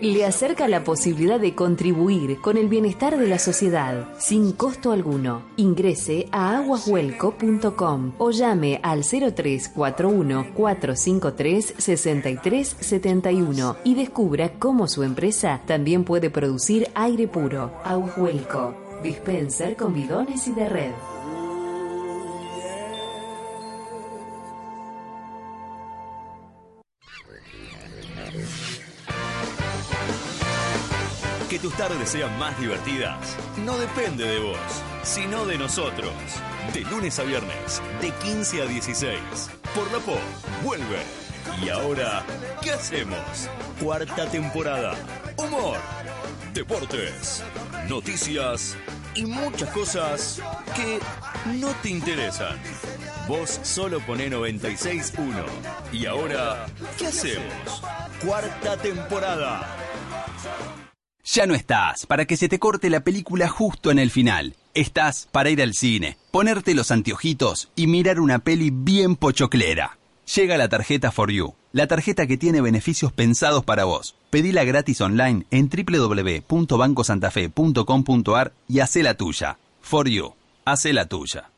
Le acerca la posibilidad de contribuir con el bienestar de la sociedad sin costo alguno. Ingrese a aguashuelco.com o llame al 0341 453 6371 y descubra cómo su empresa también puede producir aire puro. Aguashuelco, dispenser con bidones y de red. Que tus tardes sean más divertidas no depende de vos, sino de nosotros. De lunes a viernes, de 15 a 16. Por la PO, vuelve. Y ahora, ¿qué hacemos? Cuarta temporada. Humor, deportes, noticias y muchas cosas que no te interesan. Vos solo poné 96.1. Y ahora, ¿qué hacemos? Cuarta temporada. Ya no estás para que se te corte la película justo en el final. Estás para ir al cine, ponerte los anteojitos y mirar una peli bien pochoclera. Llega la tarjeta For You, la tarjeta que tiene beneficios pensados para vos. Pedila gratis online en www.bancosantafe.com.ar y hacé la tuya. For You, hacé la tuya.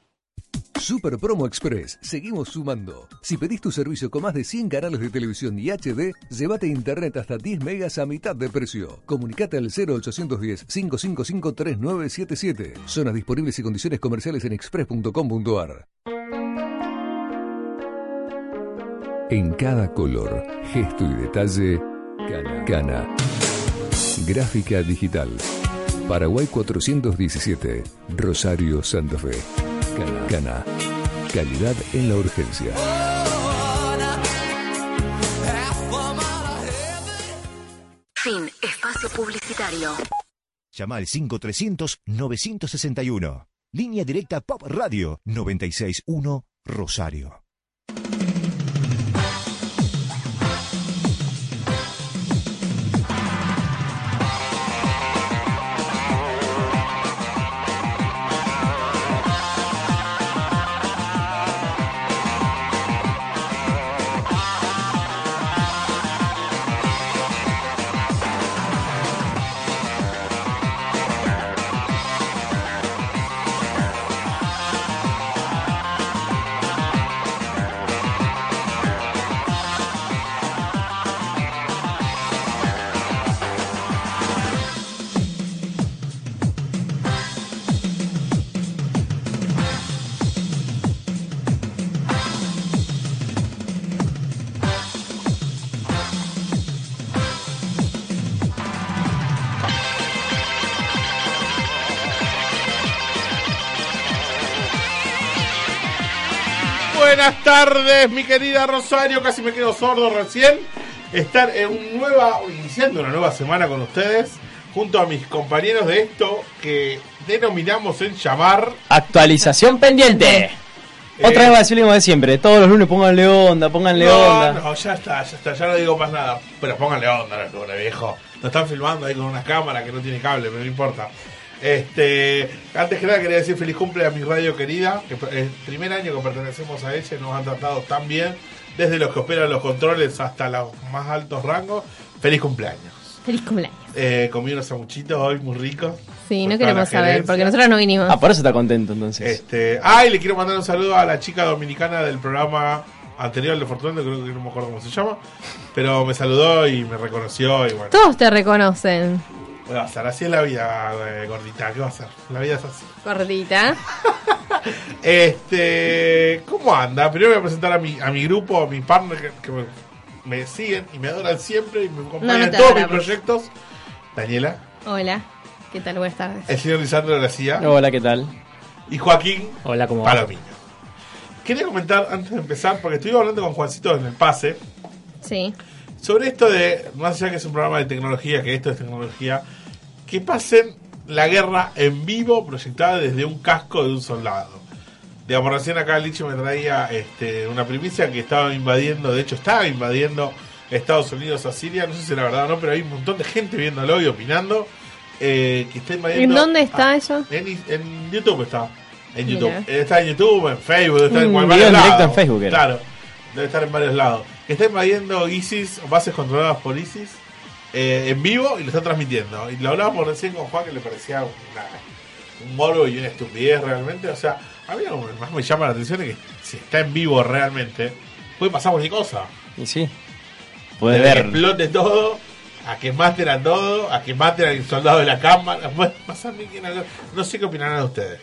Super Promo Express, seguimos sumando. Si pedís tu servicio con más de 100 canales de televisión y HD, llévate internet hasta 10 megas a mitad de precio. Comunicate al 0810-555-3977. Zonas disponibles y condiciones comerciales en express.com.ar. En cada color, gesto y detalle, Cana. Cana. Gráfica digital. Paraguay 417, Rosario Santa Fe. Cana. Cana. Calidad en la urgencia. Fin. Espacio publicitario. Llama al 5300-961. Línea directa Pop Radio 961 Rosario. Buenas tardes, mi querida Rosario. Casi me quedo sordo recién. Estar en un nueva, iniciando una nueva semana con ustedes, junto a mis compañeros de esto que denominamos en llamar. Actualización pendiente. Otra vez va a decir lo mismo de siempre. Todos los lunes pónganle onda, pónganle no, onda. no, ya está, ya está, ya no digo más nada. Pero pónganle onda, no, viejo. Nos están filmando ahí con una cámara que no tiene cable, pero no importa. Este, antes que nada quería decir feliz cumple a mi radio querida, que es el primer año que pertenecemos a ella nos han tratado tan bien, desde los que operan los controles hasta los más altos rangos. Feliz cumpleaños. Feliz cumpleaños. Eh, comí unos sanguchitos hoy muy ricos. Sí, no queremos saber, porque nosotros no vinimos. Ah, por eso está contento entonces. Este, ah, y le quiero mandar un saludo a la chica dominicana del programa anterior al de Fortunato, creo que no me acuerdo cómo se llama, pero me saludó y me reconoció y bueno. Todos te reconocen. ¿Qué va a ser? Así es la vida, eh, gordita, ¿qué va a ser? La vida es así. Gordita. Este, ¿cómo anda? Primero voy a presentar a mi, a mi grupo, a mi partner que, que me, me siguen y me adoran siempre y me acompañan no en todos mis proyectos. Daniela, Hola. ¿Qué tal? Buenas tardes. el señor Lisandro García Hola, ¿qué tal? y Joaquín Hola, ¿cómo va? Palomino. Quería comentar antes de empezar, porque estuve hablando con Juancito en el pase, Sí. sobre esto de, más allá que es un programa de tecnología, que esto es tecnología, que pasen la guerra en vivo proyectada desde un casco de un soldado. Digamos, recién acá Licho me traía este, una primicia que estaba invadiendo, de hecho estaba invadiendo Estados Unidos a Siria, no sé si era verdad o no, pero hay un montón de gente viéndolo y opinando. eh, que está invadiendo ¿En dónde está eso? En, en YouTube está. En. YouTube. Está en YouTube, en Facebook, está en lados. en Facebook era. Claro, debe estar en varios lados. Que está invadiendo ISIS, bases controladas por ISIS, eh, en vivo y lo está transmitiendo. Y lo hablábamos recién con Juan que le parecía una- un morbo y una estupidez realmente. O sea, a mí lo que más me llama la atención es que si está en vivo realmente, puede pasar cualquier cosa. Y sí. Puede Desde que ver. explote todo, a que maten a todo, a que maten al soldado de la cámara. Puede pasar. No sé qué opinarán ustedes.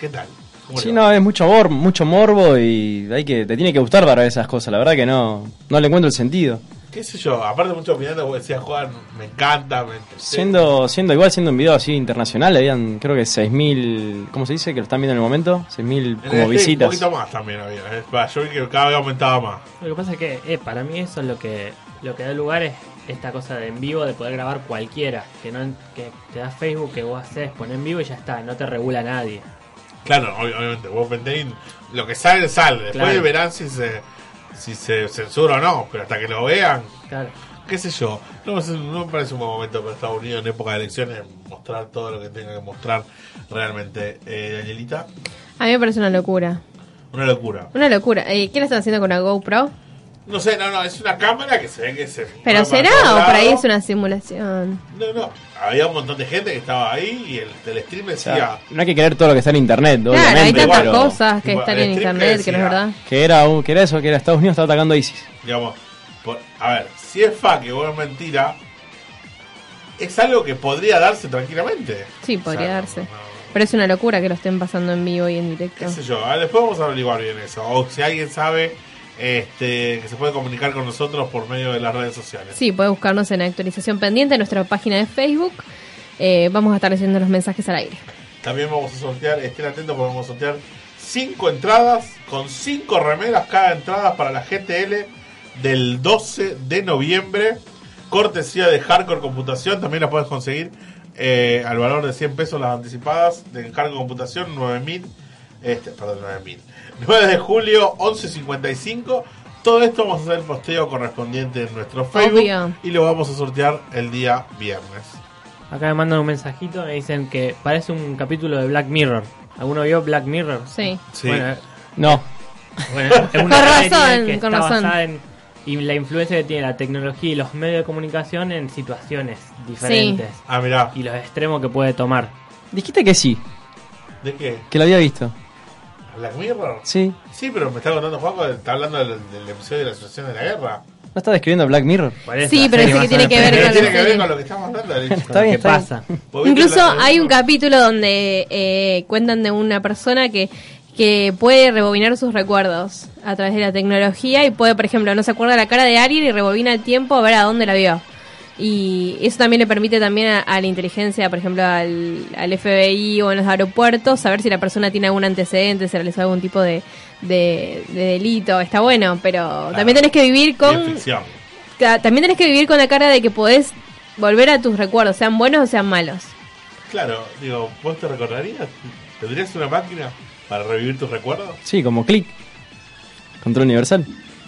¿Qué, tal? ¿Cómo Sí, no, es mucho amor, mucho morbo y hay que te tiene que gustar para ver esas cosas. La verdad que no, no le encuentro el sentido. ¿Qué sé yo? Aparte, mucho opinando, como decía Juan, me encanta. Me. Siendo, siendo igual, siendo un video así internacional, habían creo que 6.000, ¿cómo se dice? Que lo están viendo en el momento, 6.000 En como visitas. Un poquito más también había. eh. Va, Yo vi que cada vez aumentaba más. Lo que pasa es que eh, para mí eso es lo que lo que da lugar es esta cosa de en vivo de poder grabar cualquiera, que no que te da Facebook que vos haces, pones en vivo y ya está, no te regula nadie. Claro, ob- obviamente, vos vendéis lo que sale, sale. Después Claro. verán si se, si se censura o no, pero hasta que lo vean, Claro. qué sé yo. No, me- no me parece un buen momento para Estados Unidos en época de elecciones mostrar todo lo que tenga que mostrar realmente. Eh, Danielita, A mí me parece una locura. una locura. Una locura. Eh, ¿Qué le están haciendo con una GoPro? No sé, no, no, es una cámara que se ve que se. ¿Pero será o por ahí es una simulación? No, no, había un montón de gente que estaba ahí y el telestream O decía. sea, no hay que creer todo lo que está en internet, Claro, hay obviamente, tantas pero cosas que Tipo, están en stream internet que que no es decía, verdad. que era, un- que era eso, que era Estados Unidos estaba atacando a ISIS. digamos, por- a ver, si es fake o es mentira, es algo que podría darse tranquilamente. Sí, podría O sea, darse. no, no, Pero es una locura que lo estén pasando en vivo y en directo. qué sé yo, después vamos a averiguar bien eso. O si alguien sabe este, que se puede comunicar con nosotros por medio de las redes sociales. Sí, puede buscarnos en actualización pendiente en nuestra página de Facebook. Eh, vamos a estar leyendo los mensajes al aire. También vamos a sortear, estén atentos porque vamos a sortear cinco entradas con cinco remeras cada entrada para la GTL del 12 de noviembre. Cortesía de Hardcore Computación, también la puedes conseguir eh, al valor de 100 pesos las anticipadas de Hardcore Computación, 9000, este, perdón, 9000. 9 de julio, 11.55. Todo esto vamos a hacer el posteo correspondiente en nuestro Facebook Obvio. y lo vamos a sortear el día viernes. Acá me mandan un mensajito, me dicen que parece un capítulo de Black Mirror. ¿Alguno vio Black Mirror? Sí. Sí. Bueno, No, Bueno, es una Con serie razón, que con está razón. basada en y la influencia que tiene la tecnología y los medios de comunicación en situaciones diferentes Ah, mirá, y los extremos que puede tomar. dijiste que sí, ¿de qué? que lo había visto. ¿Black Mirror? Sí, Sí, pero me está contando Juanjo, está hablando del, del episodio de la situación de la guerra. ¿no estás describiendo Black Mirror? Sí, pero dice que tiene que ver ¿Qué con tiene la que ver serie. con lo que estamos hablando? Está bien, ¿Qué está pasa? ¿Vos viste Incluso hay un capítulo donde eh, cuentan de una persona que, que puede rebobinar sus recuerdos a través de la tecnología y puede, por ejemplo, no se acuerda la cara de alguien y rebobina el tiempo a ver a dónde la vio. Y eso también le permite también a, a la inteligencia, por ejemplo, al, al FBI o en los aeropuertos, saber si la persona tiene algún antecedente, si realizó algún tipo de, de, de delito. Está bueno, pero también tenés que vivir con... También tenés que vivir con la cara de que podés volver a tus recuerdos, sean buenos o sean malos. Claro, digo, ¿vos te recordarías? ¿Tendrías una máquina para revivir tus recuerdos? Sí, como click. Control universal.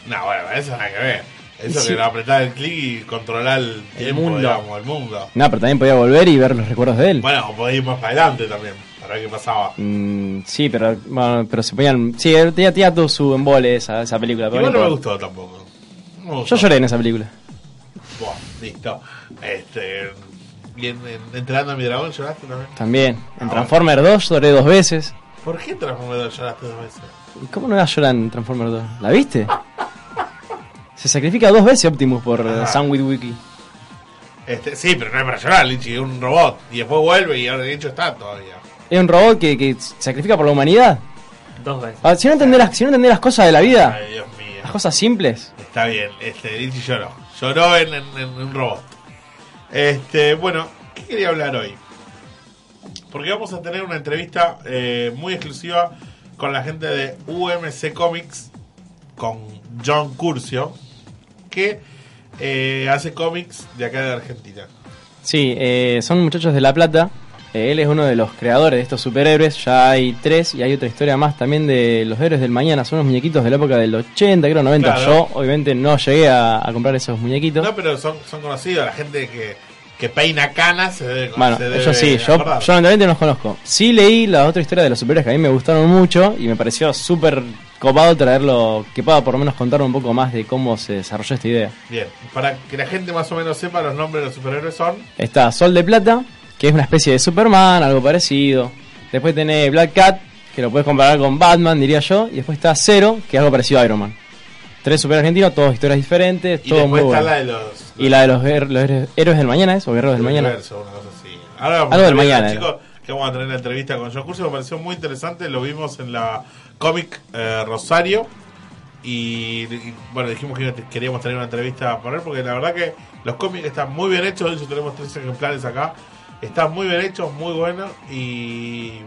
No, bueno, eso nada que ver. Eso Sí. que apretar el clic y controlar el tiempo, mundo. digamos, el mundo. No, pero también podía volver y ver los recuerdos de él. Bueno, o podés ir más para adelante también, para ver qué pasaba. Mm, sí, pero, bueno, pero se ponían. Sí, tenía, tenía todo su embole esa, esa película. Igual no me importa. gustó tampoco. No me gustó. Yo lloré en esa película. Buah, listo. Este, y en, en Entrenando a mi dragón lloraste también. También. En Ah, Transformer 2 lloré dos veces. ¿Por qué Transformador lloraste dos veces? ¿Y ¿Cómo no vas a llorar en Transformer 2? ¿La viste? Se sacrifica dos veces Optimus por Ajá. uh, Sam Witwicky. Este, sí, pero no es para llorar, Lichi, es un robot. Y después vuelve y ahora de hecho está todavía. Es un robot que, que sacrifica por la humanidad. Dos veces. Ah, si no entendés las, si no entendés las cosas de la vida, Ay, Dios mío. las cosas simples. Está bien, este, Lichi lloró. Lloró en, en- en un robot. Este, bueno, ¿qué quería hablar hoy? Porque vamos a tener una entrevista eh, muy exclusiva con la gente de UMC Comics, con John Curcio, que eh, hace cómics de acá de Argentina. Sí, eh, son muchachos de La Plata. Eh, él es uno de los creadores de estos superhéroes. Ya hay tres y hay otra historia más también de los héroes del mañana. Son unos muñequitos de la época del 80, creo 90. Claro. Yo, obviamente, no llegué a, a comprar esos muñequitos. No, pero son, son conocidos, la gente que, que peina canas se debe Bueno, se debe ellos sí, yo, acordar. yo lamentablemente no los conozco. Sí leí la otra historia de los superhéroes que a mí me gustaron mucho y me pareció súper copado traerlo, que pueda por lo menos contar un poco más de cómo se desarrolló esta idea. Bien, para que la gente más o menos sepa, los nombres de los superhéroes son. Está Sol de Plata, que es una especie de Superman, algo parecido. Después tenés Black Cat, que lo puedes comparar con Batman, diría yo. Y después está Zero, que es algo parecido a Iron Man. Tres super argentinos, todos historias diferentes, Y todo muy después está bueno. la de los. Y la de los, los héroes- del mañana, ¿es? O guerreros del mañana. universo, una cosa así. Ahora Algo del mañana, chicos, que vamos a tener la entrevista con John Curso, me pareció muy interesante, lo vimos en la Comic eh, Rosario y, y, bueno, dijimos que queríamos tener una entrevista por él porque la verdad que los cómics están muy bien hechos, de hecho tenemos tres ejemplares acá, están muy bien hechos, muy buenos y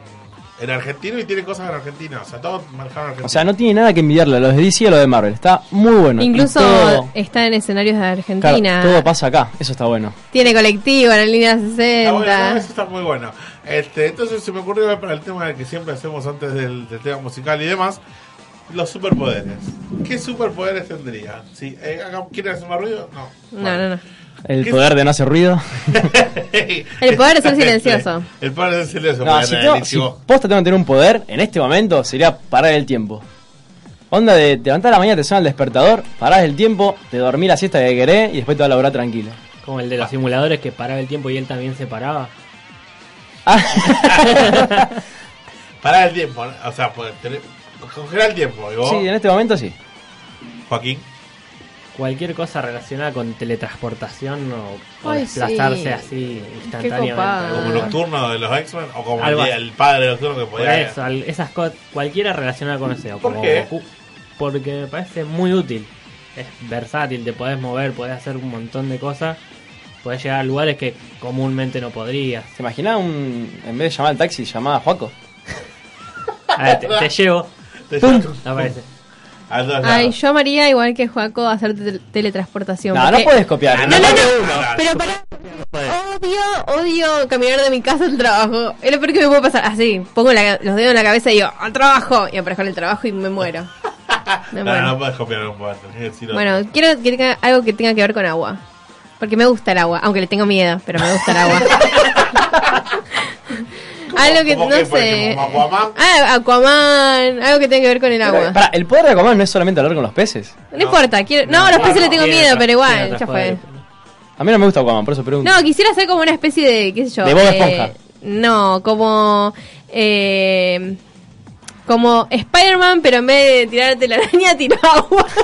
en argentino y tiene cosas en Argentina, o sea, todo manejado en Argentina. O sea, no tiene nada que envidiarle a los de DC y a los de Marvel. Está muy bueno. Incluso todo, está en escenarios de claro, Argentina. todo pasa acá. Eso está bueno. Tiene colectivo en la línea 60. Ah, bueno, no, eso está muy bueno. Este, entonces se me ocurrió para el tema que siempre hacemos antes del, del tema musical y demás, los superpoderes. ¿Qué superpoderes tendría? ¿Sí? Eh, ¿Quieren hacer más ruido? No. No, no, no. El ¿Qué- poder de no hacer ruido. El poder de ser silencioso. El poder de ser silencioso. No, si, tengo- si posta tengo que tener un poder, en este momento sería parar el tiempo. Onda de te levantás a la mañana, te suena el despertador, parás el tiempo, te dormís la siesta que querés y después te vas a laburar tranquilo. Como el de los simuladores que paraba el tiempo y él también se paraba. Parar el tiempo, ¿no? o sea, congelar el tiempo. ¿y vos, Sí, en este momento sí. Joaquín? Cualquier cosa relacionada con teletransportación o, o Ay, desplazarse sí. así instantáneamente. Como nocturno de los X-Men o como el, padre nocturno que Por podía. eso, al- esas cosas, cualquiera relacionada con eso. ¿Por como qué? Goku, porque me parece muy útil. Es versátil, te podés mover, podés hacer un montón de cosas. Podés llegar a lugares que comúnmente no podrías. ¿Te imaginás un, en vez de llamar al taxi, llamar a Juaco? A ver, te, te llevo. Ay, yo amaría igual que Joaco hacer tel- teletransportación. No, no porque- puedes copiar. No, no, no. no. Pero para. Odio, odio caminar de mi casa al trabajo. Es lo peor que me puede pasar. Así, pongo la- los dedos en la cabeza y digo, al trabajo. Y aparezco en el trabajo y me muero. Me No, muero. no puedes copiar decir otro. Bueno, quiero que tenga algo que tenga que ver con agua. Porque me gusta el agua, aunque le tengo miedo, pero me gusta el agua. algo que ¿Cómo no que, sé. como Aquaman? Ah, Aquaman, algo que tenga que ver con el agua. Para, el poder de Aquaman no es solamente hablar con los peces. No, importa, quiero... no, a los peces le tengo miedo, otras- pero igual, ya fue. A mí no me gusta Aquaman, por eso pregunto. No, quisiera ser como una especie de, qué sé yo. De Bob eh, Esponja. No, como... Eh, como Spider-Man, pero en vez de tirarte la araña, tira agua.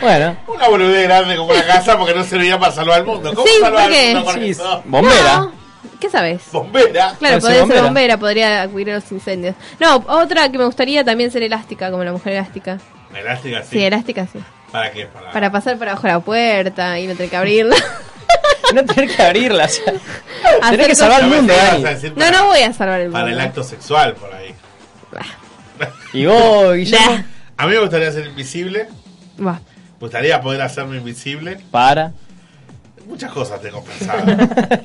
Bueno, Una boludez grande como una casa porque no servía para salvar al mundo. ¿Cómo Sí, salvar ¿por qué? al mundo con sí, bombera. No, ¿Qué sabes? Bombera. Claro, podría ser bombera. bombera, podría acudir a los incendios. No, otra que me gustaría también ser elástica, como la mujer elástica. Elástica, sí. Sí, elástica sí. ¿Para qué? Para, Para pasar por abajo de la puerta y no tener que abrirla. No tener que abrirla. o sea, Hacer tenés que salvar el mundo, No, para- no voy a salvar el mundo. Para el acto sexual, por ahí. Y vos, Guillermo, Nah. A mí me gustaría ser invisible. Va. Me gustaría poder hacerme invisible. para. Muchas cosas tengo pensadas.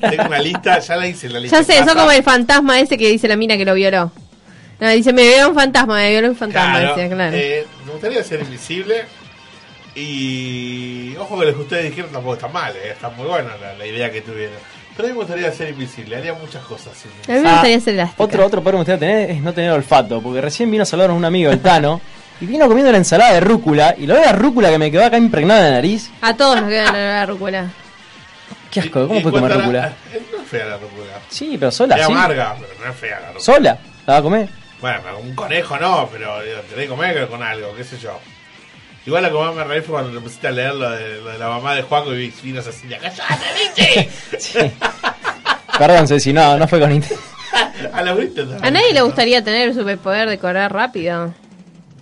tengo una lista, ya la hice la lista. Ya sé, son como el fantasma ese que dice la mina que lo violó. No, dice, me violó un fantasma, me violó un fantasma. Claro, decía, claro. eh, me gustaría ser invisible. Y ojo que lo que ustedes dijeron tampoco está mal, eh, está muy buena la, la idea que tuvieron. Pero a mí me gustaría ser invisible, haría muchas cosas. sin a mí me Ah, gustaría ser elástica. Otro, otro poder que me gustaría tener es no tener olfato, porque recién vino a saludarnos un amigo, el Tano, y vino comiendo la ensalada de rúcula, y lo de la rúcula que me quedó acá impregnada en la nariz. A todos nos quedan la rúcula. Qué asco, ¿cómo Y puede comer rúcula? la- No es fea la rúcula. Sí, pero sola, Es sí. amarga, pero no es fea la rúcula. Sola, la va a comer. Bueno, pero un conejo no, pero digo, tenés que comer con algo, qué sé yo. Igual lo que más me reí fue cuando empecé a leer lo de, lo de la mamá de Juaco y vino Cecilia. ¡Cállate, biche! Sí. Perdón, Ceci, no, no fue con intención. A los gritos A también. nadie le gustaría tener el superpoder de correr rápido.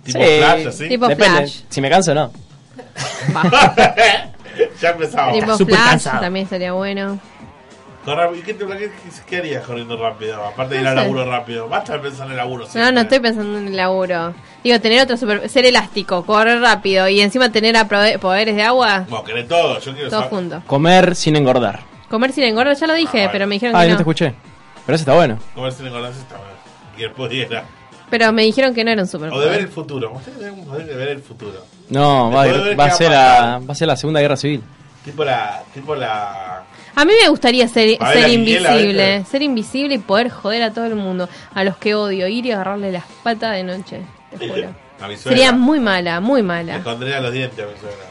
Tipo Sí. flash, así. Tipo Depende, Flash. si me canso no. ya empezamos. Tipo Flash cansado. también sería bueno. Correr- ¿Y qué, te, qué, qué harías corriendo rápido? Aparte de ir No al laburo rápido. Basta de pensar en el laburo. No, siempre. no estoy pensando en el laburo. Digo, tener otro super... Ser elástico, correr rápido y encima tener a poderes de agua. Bueno, querés todo. Yo quiero Todo saber. junto. Comer sin engordar. Comer sin engorda, ya lo dije, Ah, pero me dijeron Ah, que no no. te escuché. Pero ese está bueno. Comer sin engordar está mal. Quien pudiera. Pero me dijeron que no era un O de ver superpoder. el futuro. Ustedes tienen un poder de ver el futuro. No, va, a ser la, pasar. va a ser la Segunda Guerra Civil. Tipo la. Tipo la. A mí me gustaría ser, A invisible. Ser invisible y poder joder a todo el mundo. A los que odio. Ir y agarrarle las patas de noche. Te juro. A mi suegra. Sería muy mala, muy Le mala. escondría los dientes a mi suegra.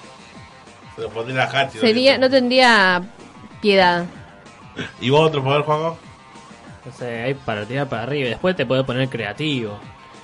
Se los pondría a Hachi. Sería, no tendría piedad. ¿Y vos otro poder, Juanjo? No sé, hay para tirar para arriba. y Después te puedes poner creativo.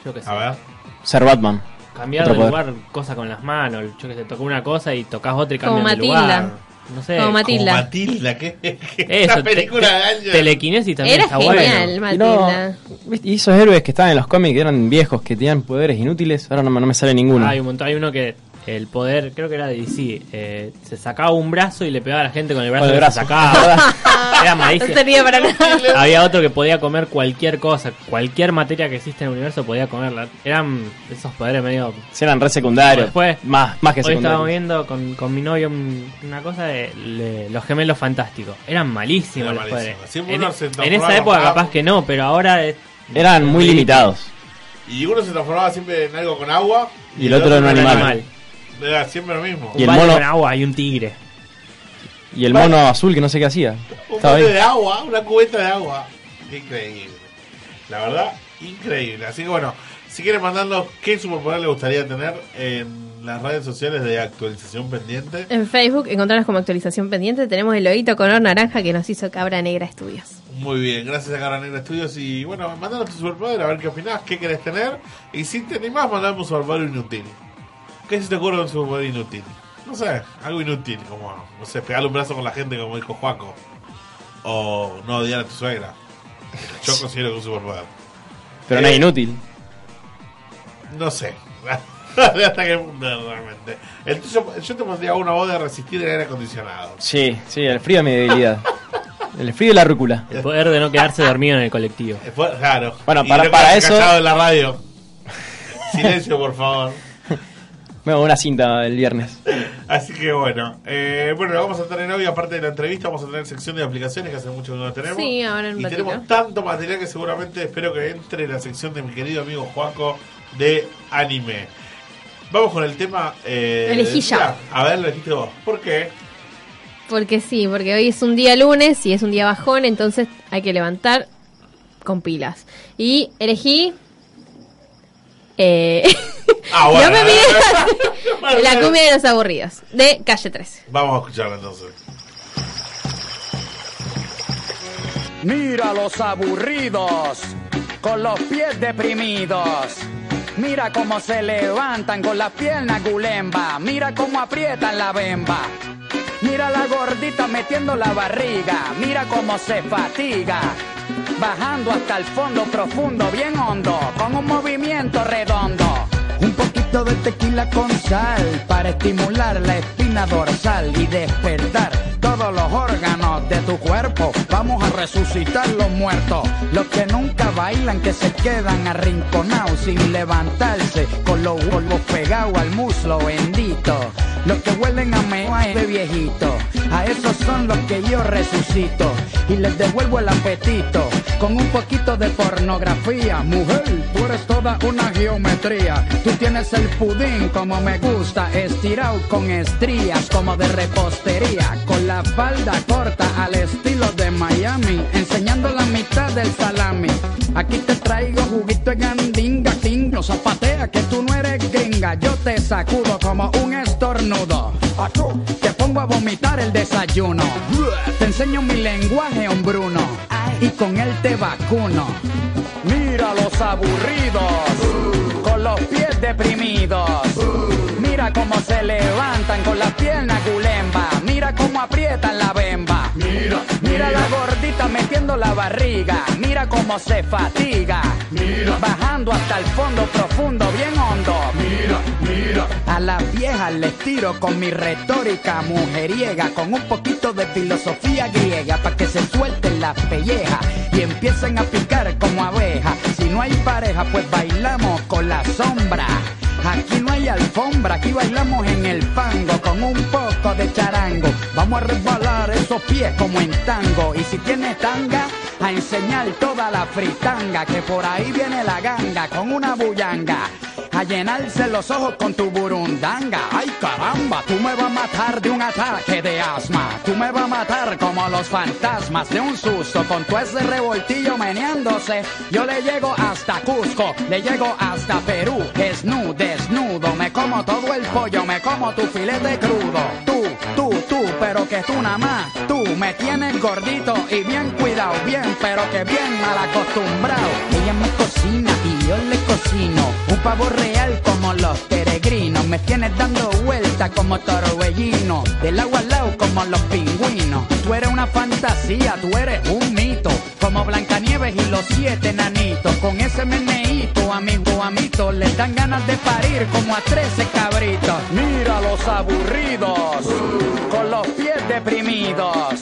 Yo qué sé. A ver. Ser Batman. Cambiar Otro de poder. lugar, cosas con las manos. Yo que sé, tocó una cosa y tocas otra y Como cambias de Matilda. lugar. No sé. Como Matilda. Como Matilda, ¿qué? Eso, Esa película te- de años. Telequinesis también Era está genial, bueno. Y, no- Matilda. ¿viste? y esos héroes que estaban en los cómics que eran viejos, que tenían poderes inútiles, ahora no, me- no me sale ninguno. Hay un montón, hay uno que el poder, creo que era de DC, eh, se sacaba un brazo y le pegaba a la gente con el brazo Con el que se brazo. sacaba. era No malísimo. servía para nada. Había otro que podía comer cualquier cosa, cualquier materia que existe en el universo podía comerla. Eran esos poderes medio... Sí, eran re secundarios. Después, más, más que Hoy estábamos secundarios. viendo con, con mi novio un- una cosa de le- los gemelos fantásticos. Eran malísimos Eran los poderes. Siempre En, uno esa época capaz que no, pero ahora es- Eran muy limitados. Y uno se transformaba siempre en algo con agua. Y el otro en un un animal. Era siempre lo mismo. Y el mono- con agua y un tigre. Y el mono azul que no sé qué hacía. Un bote de agua, una cubeta de agua. Increíble. La verdad, increíble. Así que bueno, si quieren mandarnos qué superpoder le gustaría tener en las redes sociales de actualización pendiente. En Facebook, encontrarnos como actualización pendiente, tenemos el loguito color naranja que nos hizo Cabra Negra Estudios. Muy bien, gracias a Cabra Negra Studios. Y bueno, mandanos tu superpoder a ver qué opinás, qué querés tener. Y si te animás, mandame un superpoder inútil. ¿Qué se te ocurre de un superpoder inútil? No sé, algo inútil, como, no sé, pegarle un brazo con la gente, como dijo Juaco. O no odiar a tu suegra. Yo considero que es un superpoder. Pero no Eh, es inútil. No sé. Hasta qué punto realmente. El tuyo- yo te pondría una voz de resistir el aire acondicionado. Sí, sí, el frío es mi debilidad. El frío y la rúcula. El poder de no quedarse dormido en el colectivo. Eh, Claro. Bueno, Y para- no para eso- callado en la radio. Silencio, por favor. Me hago una cinta el viernes. Así que bueno, eh, bueno, lo vamos a tener hoy, aparte de la entrevista, vamos a tener sección de aplicaciones que hace mucho que no tenemos. Sí, ahora en Y ratito. tenemos tanto material que seguramente espero que entre en la sección de mi querido amigo Juaco de anime. Vamos con el tema. Eh, Elegí ya. A ver, lo elegiste vos. ¿Por qué? Porque sí, porque hoy es un día lunes y es un día bajón, entonces hay que levantar con pilas. Y elegí... Eh, Ah, bueno. no me mires así. Bueno, La cumbia de los aburridos, de Calle 13. Vamos a escucharla entonces. Mira los aburridos, con los pies deprimidos. Mira cómo se levantan con las piernas gulemba. Mira cómo aprietan la bemba. Mira la gordita metiendo la barriga. Mira cómo se fatiga. Bajando hasta el fondo profundo, bien hondo, con un movimiento redondo. Un poquito de tequila con sal para estimular la espina dorsal y despertar todos los órganos de tu cuerpo. Vamos a resucitar los muertos, los que nunca bailan, que se quedan arrinconados sin levantarse, con los huevos pegados al muslo bendito. Los que huelen a mea de viejito, a esos son los que yo resucito y les devuelvo el apetito con un poquito de pornografía. Mujer, tú eres toda una geometría. Tú tienes el pudín como me gusta, estirado con estrías como de repostería, con la falda corta al estilo de Miami, enseñando la mitad del salami. Aquí te traigo juguito de gandinga, king, no zapatea que tú no eres gringa. Yo te sacudo como un estornudo. Te pongo a vomitar el desayuno. Te enseño mi lenguaje hombruno y con él te vacuno. Mira los aburridos, con los pies deprimidos. Mira cómo se levantan con las piernas gulemba. Mira cómo aprietan la bemba. Mira, mira la gordita metiendo la barriga. Mira cómo se fatiga. Mira. Bajando hasta el fondo profundo, bien hondo. Mira, mira. A las viejas les tiro con mi retórica mujeriega. Con un poquito de filosofía griega. Pa' que se suelten las pellejas. Y empiecen a picar como abejas. Si no hay pareja, pues bailamos con la sombra. Aquí no hay alfombra, aquí bailamos en el fango con un poco de charango. Vamos a resbalar esos pies como en tango. Y si tienes tanga, a enseñar toda la fritanga. Que por ahí viene la ganga con una bullanga. A llenarse los ojos con tu burundanga. Ay caramba, tú me vas a matar de un ataque de asma. Tú me vas a matar como los fantasmas de un susto. Con tu ese revoltillo meneándose. Yo le llego hasta Cusco, le llego hasta Perú. Desnudo, desnudo. Me como todo el pollo, me como tu filete crudo. Tú, tú, tú, pero que tú nada más. Tú me tienes gordito y bien cuidado, bien, pero que bien mal acostumbrado. Ella me cocina y yo le cocino. Un pavo real como los peregrinos. Me tienes dando vuelta como torbellino. Del agua al lado como los pingüinos. Tú eres una fantasía, tú eres un mito. Como Blancanieves y los siete nanitos. Con ese meneíto a mis guamitos les dan ganas de parir como a trece cabritos. Mira los aburridos, con los pies deprimidos.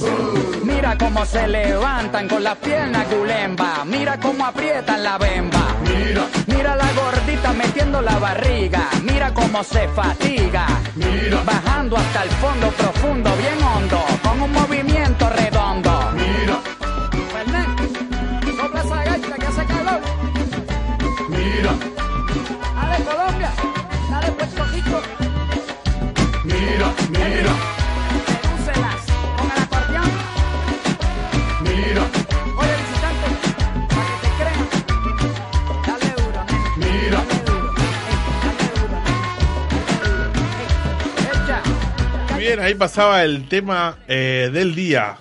Mira cómo se levantan con las piernas gulemba. Mira cómo aprietan la bemba. Mira, mira la gordita metiendo la barriga. Mira cómo se fatiga. Mira, bajando hasta el fondo profundo, bien hondo, con un movimiento redondo. Mira, Fernet, sopla esa gaita que hace calor. Mira, dale Colombia, dale Puerto Rico. Mira, mira. Bien, ahí pasaba el tema eh, del día.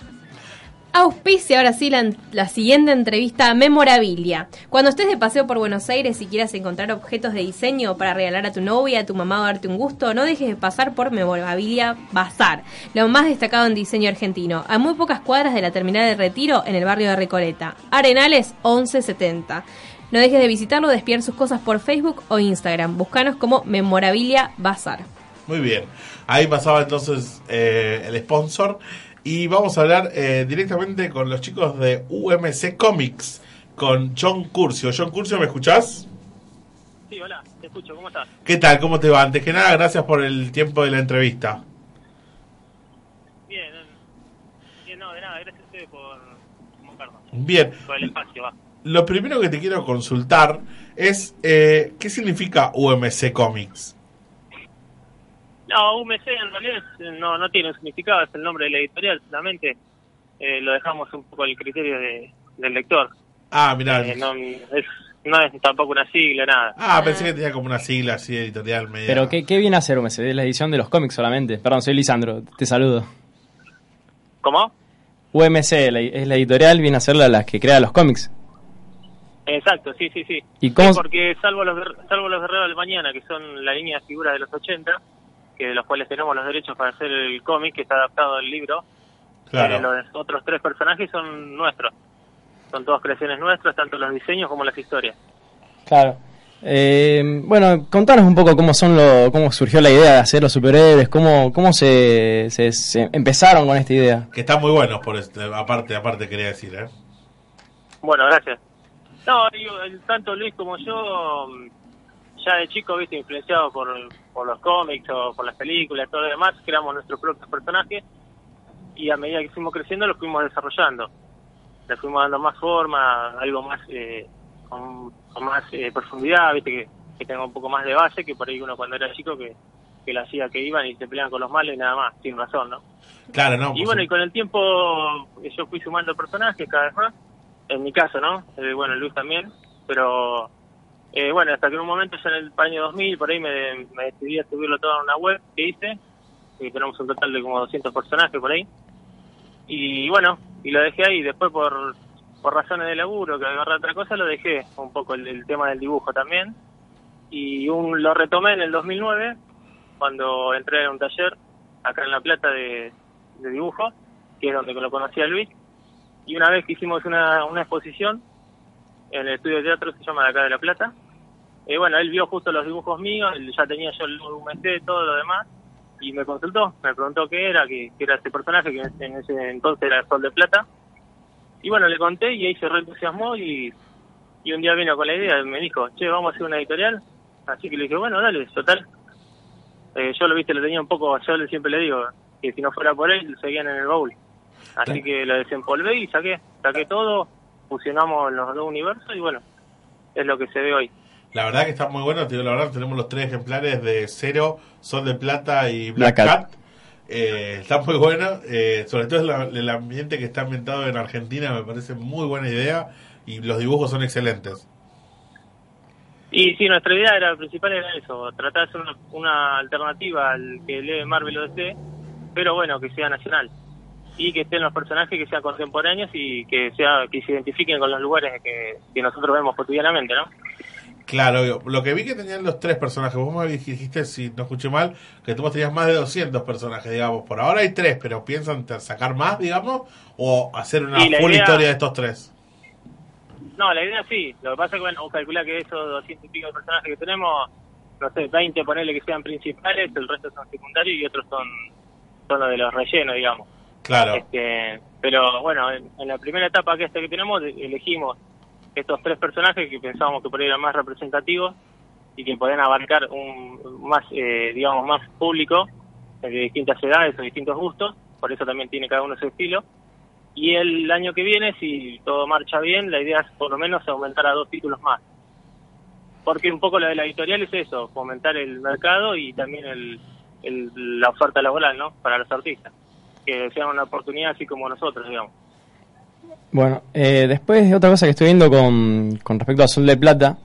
Auspicia ahora sí la, la siguiente entrevista a Memorabilia. Cuando estés de paseo por Buenos Aires y quieras encontrar objetos de diseño para regalar a tu novia, a tu mamá o darte un gusto, no dejes de pasar por Memorabilia Bazar, lo más destacado en diseño argentino, a muy pocas cuadras de la terminal de retiro en el barrio de Recoleta. Arenales 1170. No dejes de visitarlo o de espiar sus cosas por Facebook o Instagram. Búscanos como Memorabilia Bazar. Muy bien. Ahí pasaba entonces eh, el sponsor. Y vamos a hablar eh, directamente con los chicos de UMC Comics, con John Curcio. John Curcio, ¿me escuchás? Sí, hola, te escucho, ¿cómo estás? ¿Qué tal? ¿Cómo te va? Antes que nada, gracias por el tiempo de la entrevista. Bien, bien, no, de nada, gracias a ustedes por, Bien. por el espacio, va. Lo primero que te quiero consultar es eh, ¿qué significa UMC Comics? No, UMC en realidad es- no, no tiene un significado, es el nombre de la editorial, solamente eh, lo dejamos un poco al criterio de, del lector. Ah, mirá. Eh, no, es, no es tampoco una sigla, nada. Ah, pensé que tenía como una sigla así editorial media. Pero ¿qué, qué viene a hacer UMC? Es la edición de los cómics solamente. Perdón, soy Lisandro, te saludo. ¿Cómo? UMC la- es la editorial, viene a ser la, la que crea los cómics. Exacto, sí, sí, sí. ¿Y cómo- Sí, porque salvo los, salvo los guerreros del mañana, que son la línea de figuras de los 80, que de los cuales tenemos los derechos para hacer el cómic, que está adaptado al libro, Claro. eh, los otros tres personajes son nuestros. Son todas creaciones nuestras, tanto los diseños como las historias. Claro. Eh, bueno, contanos un poco cómo son lo, cómo surgió la idea de hacer los superhéroes, cómo, cómo se, se- se empezaron con esta idea. Que están muy buenos, por este, aparte, aparte quería decir, ¿eh? Bueno, gracias. No, digo, el- tanto Luis como yo, mm, ya de chico, viste, influenciado por, por los cómics o por las películas y todo lo demás, creamos nuestros propios personajes y a medida que fuimos creciendo los fuimos desarrollando. Le fuimos dando más forma, algo más, eh, con, con más eh, profundidad, viste, que, que tenga un poco más de base que por ahí uno cuando era chico que, que lo hacía que iban y se peleaban con los malos y nada más, sin razón, ¿no? Claro, no. y bueno, y con el tiempo eh, yo fui sumando personajes cada vez más, en mi caso, ¿no? Eh, bueno, Luis también, pero eh, bueno, hasta que en un momento ya en el año 2000, por ahí me, me decidí a subirlo todo a una web que hice, y tenemos un total de como 200 personajes por ahí, y bueno, y lo dejé ahí, después por, por razones de laburo, que agarré otra cosa, lo dejé un poco el, tema del dibujo también, y un, lo retomé en el 2009, cuando entré en un taller acá en La Plata de, de dibujo, que es donde lo conocí a Luis, Y una vez que hicimos una, una exposición en el estudio de teatro, se llama de acá de La Plata, eh, bueno, él vio justo los dibujos míos, él ya tenía yo el documenté, todo lo demás, y me consultó, me preguntó qué era, que, que era este personaje, que en ese entonces era Sol de Plata. Y bueno, le conté y ahí se reentusiasmó y, y un día vino con la idea, me dijo, che, vamos a hacer una editorial. Así que le dije, bueno, dale, total. Eh, yo lo viste, lo tenía un poco, yo siempre le digo que si no fuera por él, seguían en el baúl. Así que lo desempolvé y saqué, saqué todo, fusionamos los dos universos y bueno, es lo que se ve hoy. La verdad que está muy bueno, te digo la verdad, tenemos los tres ejemplares de Cero, Sol de Plata y Black, Black Cat. Cat. Eh, está muy bueno, eh, sobre todo la- el ambiente que está ambientado en Argentina me parece muy buena idea y los dibujos son excelentes. Y sí, nuestra idea era principal era eso, tratar de hacer una, una alternativa al que lee Marvel o DC, pero bueno, que sea nacional. Y que estén los personajes que sean contemporáneos y que sea que se identifiquen con los lugares que, que nosotros vemos cotidianamente, ¿no? Claro, lo que vi que tenían los tres personajes, vos me dijiste, si no escuché mal, que tú tenías más de 200 personajes, digamos. Por ahora hay tres, pero piensan sacar más, digamos, o hacer una full idea- historia de estos tres. No, la idea sí, lo que pasa es que bueno, vos calculás que esos 200 y pico de personajes que tenemos, no sé, 20 ponerle que sean principales, el resto son secundarios y otros son, son los de los rellenos, digamos. Claro. Este, pero bueno, en, la primera etapa que esta que tenemos elegimos estos tres personajes que pensábamos que por ahí eran más representativos y que podían abarcar un más, eh, digamos, más público eh, de distintas edades o distintos gustos, por eso también tiene cada uno su estilo. Y el año que viene, si todo marcha bien, la idea es por lo menos aumentar a dos títulos más. Porque un poco lo de la editorial es eso, fomentar el mercado y también el, el- la oferta laboral, ¿no? Para los artistas. Que sean una oportunidad así como nosotros, digamos. Bueno, eh, después otra cosa que estoy viendo con, con respecto a Sol de Plata,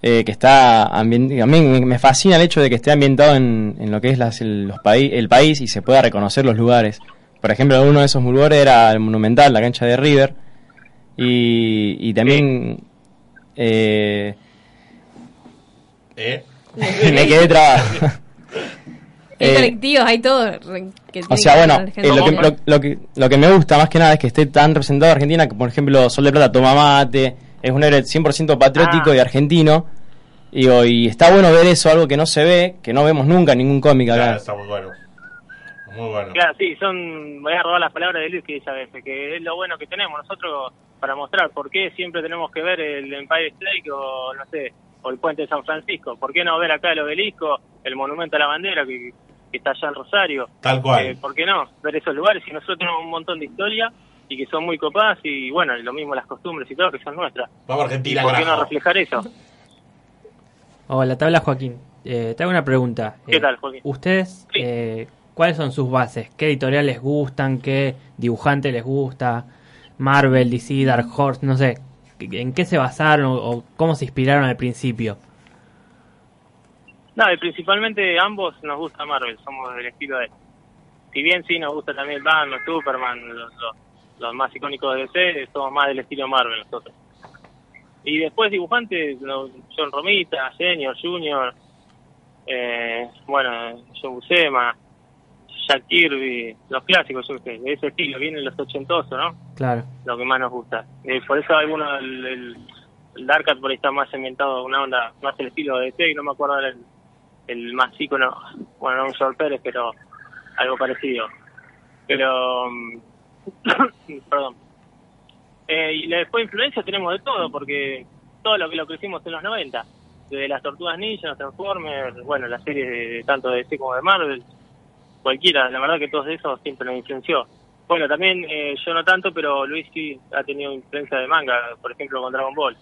eh, que está a mí me- fascina el hecho de que esté ambientado en, en lo que es las- el, los paí- el país y se pueda reconocer los lugares. Por ejemplo, uno de esos lugares era el Monumental, la cancha de River, y, y también eh, ¿Eh? me quedé trabado. Hay Eh, colectivos, hay todo. que O sea, bueno, eh, lo, que, lo, lo que, lo que me gusta más que nada es que esté tan representado Argentina, que por ejemplo Sol de Plata toma mate, es un héroe 100% patriótico Ah. y argentino. Y, hoy está bueno ver eso, algo que no se ve, que no vemos nunca en ningún cómic Claro, acá. está muy bueno. Muy bueno. Claro, sí, son, voy a robar las palabras de Luis que dice a veces, que es lo bueno que tenemos nosotros para mostrar por qué siempre tenemos que ver el Empire State o, no sé, o el puente de San Francisco. ¿Por qué no ver acá el obelisco, el monumento a la bandera que, que está allá en Rosario? Tal cual. Eh, ¿Por qué no ver esos lugares? Y nosotros tenemos un montón de historia y que son muy copadas y bueno, lo mismo las costumbres y todo que son nuestras. Vamos ¿Y Argentina, por qué no reflejar eso? Hola, te habla Joaquín. Eh, te hago una pregunta. ¿Qué Eh, tal, Joaquín? ¿Ustedes, eh, cuáles son sus bases? ¿Qué editorial les gustan? ¿Qué dibujante les gusta? Marvel, DC, Dark Horse, no sé. ¿En qué se basaron o cómo se inspiraron al principio? No, y principalmente ambos nos gusta Marvel, somos del estilo de. Si bien sí nos gusta también Batman, Superman, los, los, los más icónicos de DC, somos más del estilo Marvel nosotros. Y después dibujantes, no, John Romita, Senior, Junior, eh, bueno, John Buscema, Jack Kirby, los clásicos, yo sé, de ese estilo, vienen los ochentosos, ¿no? Claro. Lo que más nos gusta. Eh, por eso algunos, el, el, el Dark Cat por ahí está más ambientado, una onda más el estilo de DC, y no me acuerdo el, el más ícono, bueno, no un George Pérez, pero algo parecido. Pero, mm, perdón. Eh, y después influencia tenemos de todo, porque todo lo que lo crecimos en los 90, desde las Tortugas Ninja, los Transformers, bueno, las series de, de tanto de DC como de Marvel, cualquiera, la verdad que todo eso siempre nos influenció. Bueno, también eh, yo no tanto, pero Luis sí ha tenido influencia de manga, por ejemplo con Dragon Ball.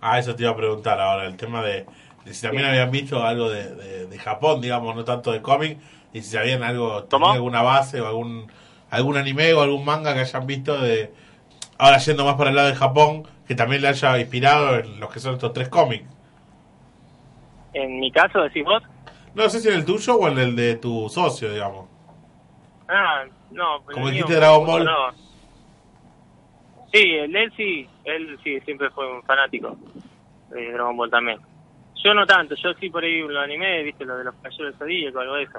Ah, eso te iba a preguntar ahora, el tema de, de si también habían visto algo de, de, de Japón, digamos, no tanto de cómic, y si sabían algo, tenían alguna base o algún algún anime o algún manga que hayan visto de ahora yendo más para el lado de Japón, que también le haya inspirado en los que son estos tres cómics. En mi caso, decís vos, No sé si en el tuyo o en el de tu socio, digamos. ah, no. el Como mío, dijiste Dragon mucho Ball. no. Sí, él sí, él sí, siempre fue un fanático de Dragon Ball también. Yo no tanto, yo sí por ahí lo animé, viste, lo de los caballeros del Zodíaco, algo de eso.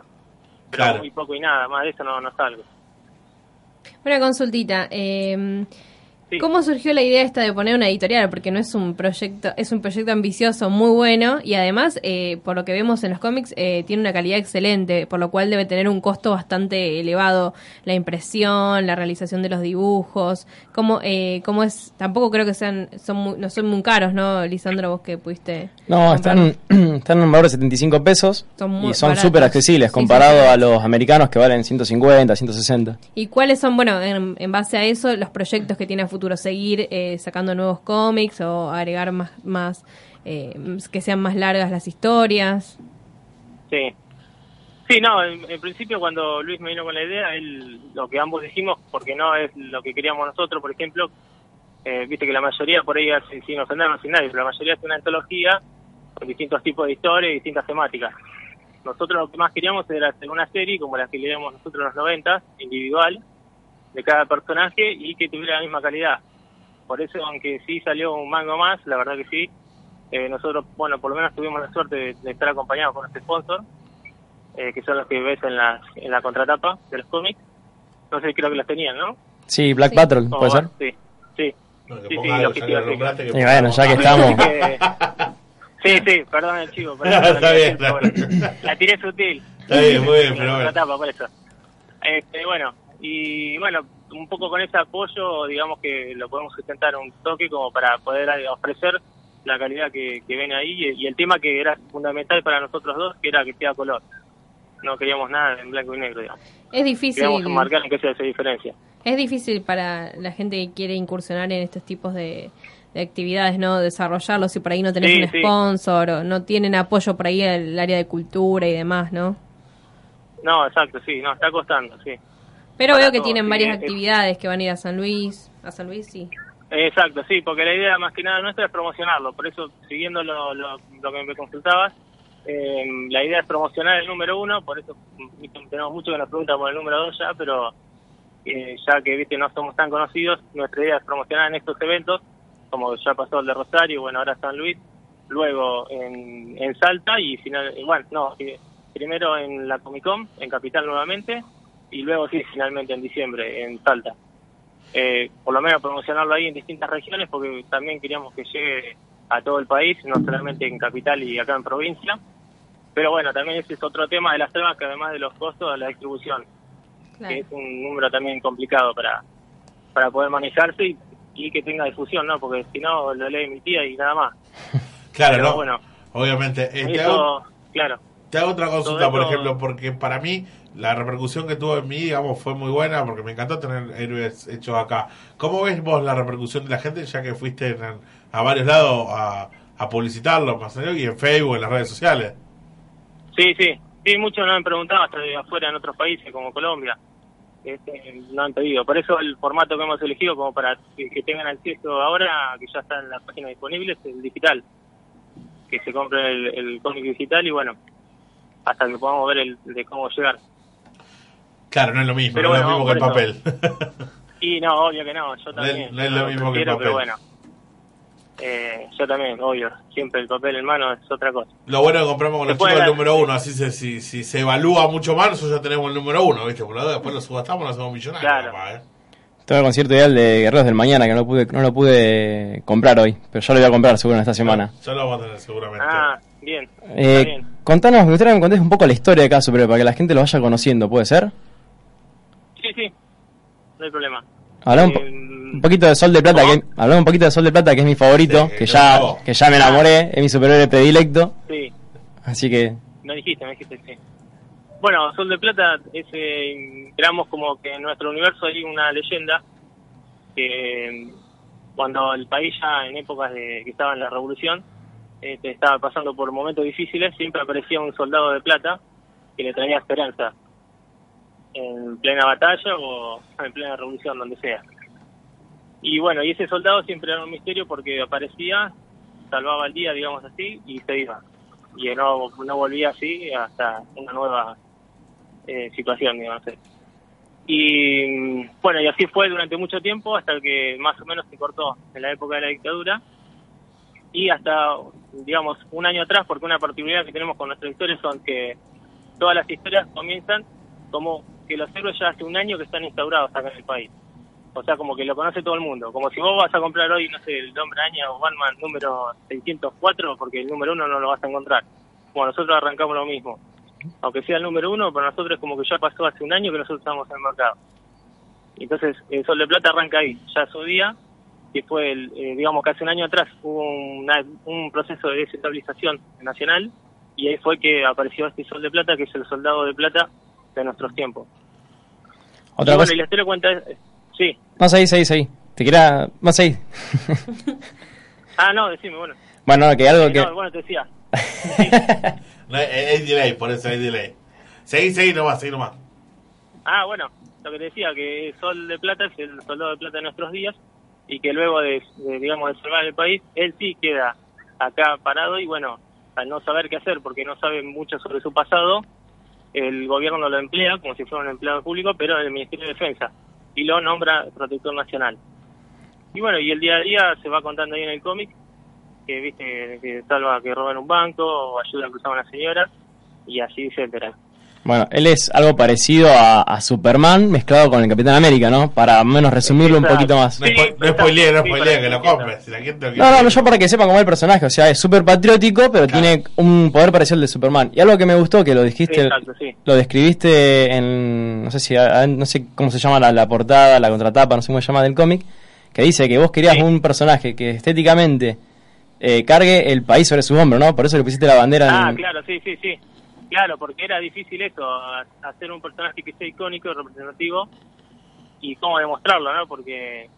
Pero Claro. muy poco y nada, más de eso no, no salgo. Una consultita. eh, Sí. ¿Cómo surgió la idea esta de poner una editorial? Porque no es un proyecto, es un proyecto ambicioso, muy bueno, y además, eh, por lo que vemos en los cómics, eh, tiene una calidad excelente, por lo cual debe tener un costo bastante elevado la impresión, la realización de los dibujos. ¿Cómo, eh, cómo es? Tampoco creo que sean, son muy- no son muy caros, ¿no, Lisandro? Vos que pudiste. No, están, están en un valor de 75 pesos Son muy y son súper accesibles Sí, comparado sí, sí. a los americanos que valen 150, 160. ¿Y cuáles son, bueno, en, en base a eso, los proyectos que tiene a futuro? ¿Seguir eh, sacando nuevos cómics o agregar más, más eh, que sean más largas las historias? Sí. Sí, no, en, principio cuando Luis me vino con la idea, él, lo que ambos dijimos, porque no es lo que queríamos nosotros, por ejemplo, eh, viste que la mayoría por ahí sin ofendernos sin nadie, pero la mayoría hace una antología con distintos tipos de historias y distintas temáticas. Nosotros lo que más queríamos era hacer una serie como la que leíamos nosotros en los 90, individual, de cada personaje y que tuviera la misma calidad. Por eso, aunque sí salió un mango más, la verdad que sí, eh, nosotros, bueno, por lo menos tuvimos la suerte de, de estar acompañados con este sponsor, eh, que son los que ves en la, en la contratapa de los cómics. No sé, creo que las tenían, ¿no? Sí, Black Patrol, ¿puede ser? Sí, sí. No, sí, sí, algo, ya que Y bueno, ya que estamos. Sí, sí, perdón el chivo. perdón, Está la, bien, pero bueno, la tiré sutil. Está bien, muy bien, En la pero bueno. contratapa, por eso. Este, bueno, y bueno, un poco con ese apoyo, digamos que lo podemos sustentar un toque como para poder eh, ofrecer la calidad que, que ven ahí y, y el tema que era fundamental para nosotros dos, que era que sea color. No queríamos nada en blanco y negro, digamos. Es difícil. Queríamos marcar en qué se hace diferencia. Es difícil para la gente que quiere incursionar en estos tipos de, de actividades, ¿no? Desarrollarlos si por ahí no tenés Sí, un sí. sponsor o no tienen apoyo por ahí el área de cultura y demás, ¿no? No, exacto, sí, no, está costando, sí. Pero veo que tienen sí, varias es- actividades que van a ir a San Luis. A San Luis, sí. Exacto, sí, porque la idea más que nada nuestra es promocionarlo. Por eso, siguiendo lo, lo, lo que me consultabas, eh, la idea es promocionar el número uno. Por eso mm, tenemos mucho que nos preguntan por el número dos ya, pero eh, ya que viste no somos tan conocidos, nuestra idea es promocionar en estos eventos, como ya pasó el de Rosario, bueno, ahora San Luis, luego en, en Salta y final, bueno, no, eh, primero en la Comic Con, en Capital nuevamente, y luego sí, finalmente en diciembre en Salta eh, por lo menos promocionarlo ahí en distintas regiones porque también queríamos que llegue a todo el país, no solamente en capital y acá en provincia. Pero bueno, también ese es otro tema de las temas que además de los costos de la distribución, que es un número también complicado para, para poder manejarse y, y que tenga difusión, ¿no? Porque si no lo lee mi tía y nada más. Claro, Pero ¿no? bueno, Obviamente. Eh, te, eso, hago, claro. te hago otra consulta, Todo por ejemplo, porque para mí la repercusión que tuvo en mí, digamos, fue muy buena, porque me encantó tener héroes hechos acá. ¿Cómo ves vos la repercusión de la gente, ya que fuiste en- a varios lados a, a publicitarlo, más y en Facebook, en las redes sociales? Sí, sí. Sí, muchos nos han preguntado hasta de afuera en otros países como Colombia. Este, no han pedido. Por eso el formato que hemos elegido como para que, que tengan acceso ahora, que ya está en la página disponible, es el digital. Que se compre el, el cómic digital y bueno, hasta que podamos ver el de cómo llegar. Claro, no es lo mismo, Pero no es bueno, lo mismo que el papel. Y no, obvio que no, yo No es- también. no es lo mismo que el prefiero, Pero papel. bueno, eh, yo también, obvio, siempre el papel en mano es otra cosa. Lo bueno que compramos con los chicos el número uno, así se, si, si se evalúa mucho más, nosotros ya tenemos el número uno, ¿viste? Por lo tanto, después lo subastamos, lo hacemos millonarios. Claro. capaz, ¿eh? Tengo el concierto ideal de Guerreros del Mañana que no lo pude, no lo pude comprar hoy, pero yo lo voy a comprar seguro en esta semana. Ya lo vamos a tener seguramente. Ah, bien. Eh, bien. contanos, me gustaría que me contés un poco la historia de cada superhéroe para que la gente lo vaya conociendo, ¿puede ser? Sí, no hay problema. Hablamos Eh, un poquito de Sol de Plata, que, hablamos un poquito de Sol de Plata, que es mi favorito, Sí, que ya, no. que ya me enamoré, es mi superhéroe predilecto, Sí, así que no dijiste, me dijiste, sí. Bueno, Sol de Plata es, eh, éramos como que en nuestro universo hay una leyenda que cuando el país ya en épocas de que estaba en la revolución este, estaba pasando por momentos difíciles, siempre aparecía un soldado de plata que le traía esperanza en plena batalla o en plena revolución, donde sea. Y bueno, y ese soldado siempre era un misterio porque aparecía, salvaba el día, digamos así, y se iba. Y no, no volvía así hasta una nueva eh, situación, digamos así. Y mm, bueno, y así fue durante mucho tiempo hasta que más o menos se cortó en la época de la dictadura. Y hasta, digamos, un año atrás, porque una particularidad que tenemos con nuestras historias son que todas las historias comienzan como que los héroes ya hace un año que están instaurados acá en el país. O sea, como que lo conoce todo el mundo. Como si vos vas a comprar hoy, no sé, el Hombre Araña o Batman número 604, porque el número uno no lo vas a encontrar. Bueno, nosotros arrancamos lo mismo. Aunque sea el número uno, para nosotros es como que ya pasó hace un año que nosotros estamos en el mercado. Entonces, el Sol de Plata arranca ahí, ya su día, que fue, el, eh, digamos que hace un año atrás hubo una- un proceso de desestabilización nacional y ahí fue que apareció este Sol de Plata, que es el soldado de plata de nuestros tiempos. Otra y cosa. bueno, y la historia cuenta, es- sí. No, seguí, seguí, seguí. Te quería. Más seguí. Ah, no, decime, bueno. Bueno, no, que algo Eh, que. no, bueno, te decía. No, hay, hay delay, por eso hay delay. Seguí, seguí nomás, seguí nomás. Ah, bueno, lo que te decía, que Sol de Plata es el soldado de plata de nuestros días y que luego de, de, digamos, de salvar el país, él sí queda acá parado y bueno, al no saber qué hacer porque no sabe mucho sobre su pasado, el gobierno lo emplea como si fuera un empleado público, pero el Ministerio de Defensa y lo nombra protector nacional. Y bueno, y el día a día se va contando ahí en el cómic que viste que salva que roban un banco o ayuda a cruzar a una señora y así etcétera. Bueno, él es algo parecido a, a Superman mezclado con el Capitán América, ¿no? Para menos resumirlo un poquito más. No, spo- no spoileé, no spoileé, que lo compres. Si la gente No, no, no, yo para que sepan cómo es el personaje, o sea, es súper patriótico, pero tiene un poder parecido al de Superman. Y algo que me gustó, que lo dijiste, Exacto, sí. lo describiste en, no sé si, a- no sé cómo se llama la, la portada, la contratapa, no sé cómo se llama del cómic, que dice que vos querías un personaje que estéticamente eh, cargue el país sobre sus hombros, ¿no? Por eso le pusiste la bandera Ah, en... claro, sí, sí, sí. Claro, porque era difícil eso, hacer un personaje que sea icónico, representativo, y cómo demostrarlo, ¿no? Porque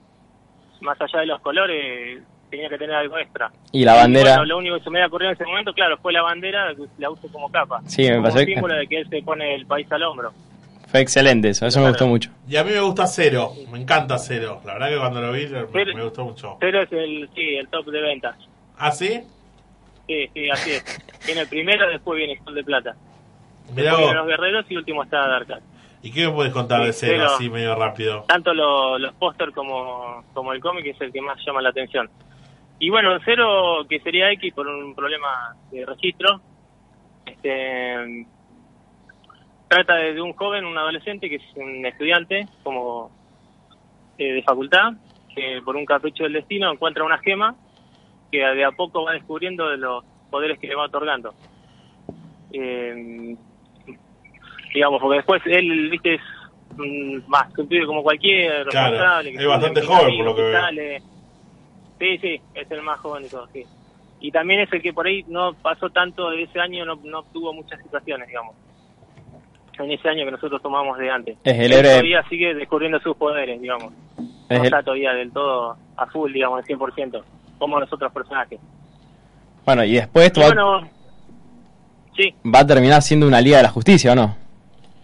más allá de los colores, tenía que tener algo extra. Y la bandera. bueno, lo único que se me había ocurrido en ese momento, claro, fue la bandera, la use como capa. Sí, me como pareció un que- símbolo de que él se pone el país al hombro. Fue excelente eso, eso me gustó mucho. Y a mí me gusta Cero, me encanta Cero. La verdad que cuando lo vi me, Pero- me gustó mucho. Pero es el, sí, el top de ventas. ¿Ah, sí? Sí, sí, así es. Viene el primero, después viene Sol de Plata. Mirá Después vos. vienen los guerreros y último está Darkat. ¿Y qué me puedes contar de Sí, Cero Cero. así medio rápido? tanto lo- los póster como, como el cómic es el que más llama la atención. Y bueno, cero, que sería X por un problema de registro, este, trata de, de un joven, un adolescente que es un estudiante como eh, de facultad, que por un capricho del destino encuentra una gema que de a poco va descubriendo de los poderes que le va otorgando. Eh, digamos, porque después él, viste, es mm, más un pibe como cualquier, Claro, responsable, es bastante joven, por lo que veo. sale. Sí, sí, es el más joven de todos, sí. Y también es el que por ahí no pasó tanto de ese año, no, no tuvo muchas situaciones, digamos. En ese año que nosotros tomamos de antes. Es el héroe- todavía sigue descubriendo sus poderes, digamos. Es no el- está todavía del todo a full, digamos, al 100%, como los otros personajes. Bueno, y después esto Y va, bueno, sí, va a terminar siendo una Liga de la Justicia, ¿o no?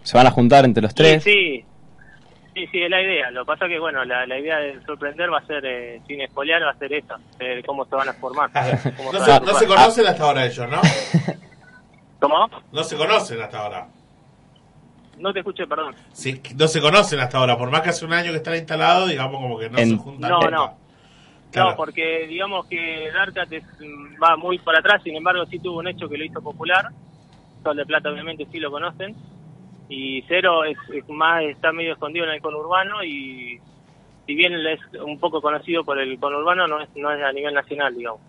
Se van a juntar entre los tres. Sí, sí, sí, sí, es la idea. Lo que pasa que, bueno, la, la idea de sorprender va a ser, eh, sin espolear, va a ser esa, eh, cómo se van a formar. cómo No se, a no se agrupar. conocen hasta ahora ellos, ¿no? ¿Cómo? No se conocen hasta ahora. No te escuché, perdón. Sí, no se conocen hasta ahora. Por más que hace un año que están instalados, digamos como que no En- se juntan. No, nunca. no. Claro. No, porque digamos que Darkat es, mm, va muy para atrás, sin embargo sí tuvo un hecho que lo hizo popular. Sol de Plata obviamente sí lo conocen. Y Cero es, es más, está medio escondido en el conurbano y si bien es un poco conocido por el conurbano, no es, no es a nivel nacional, digamos.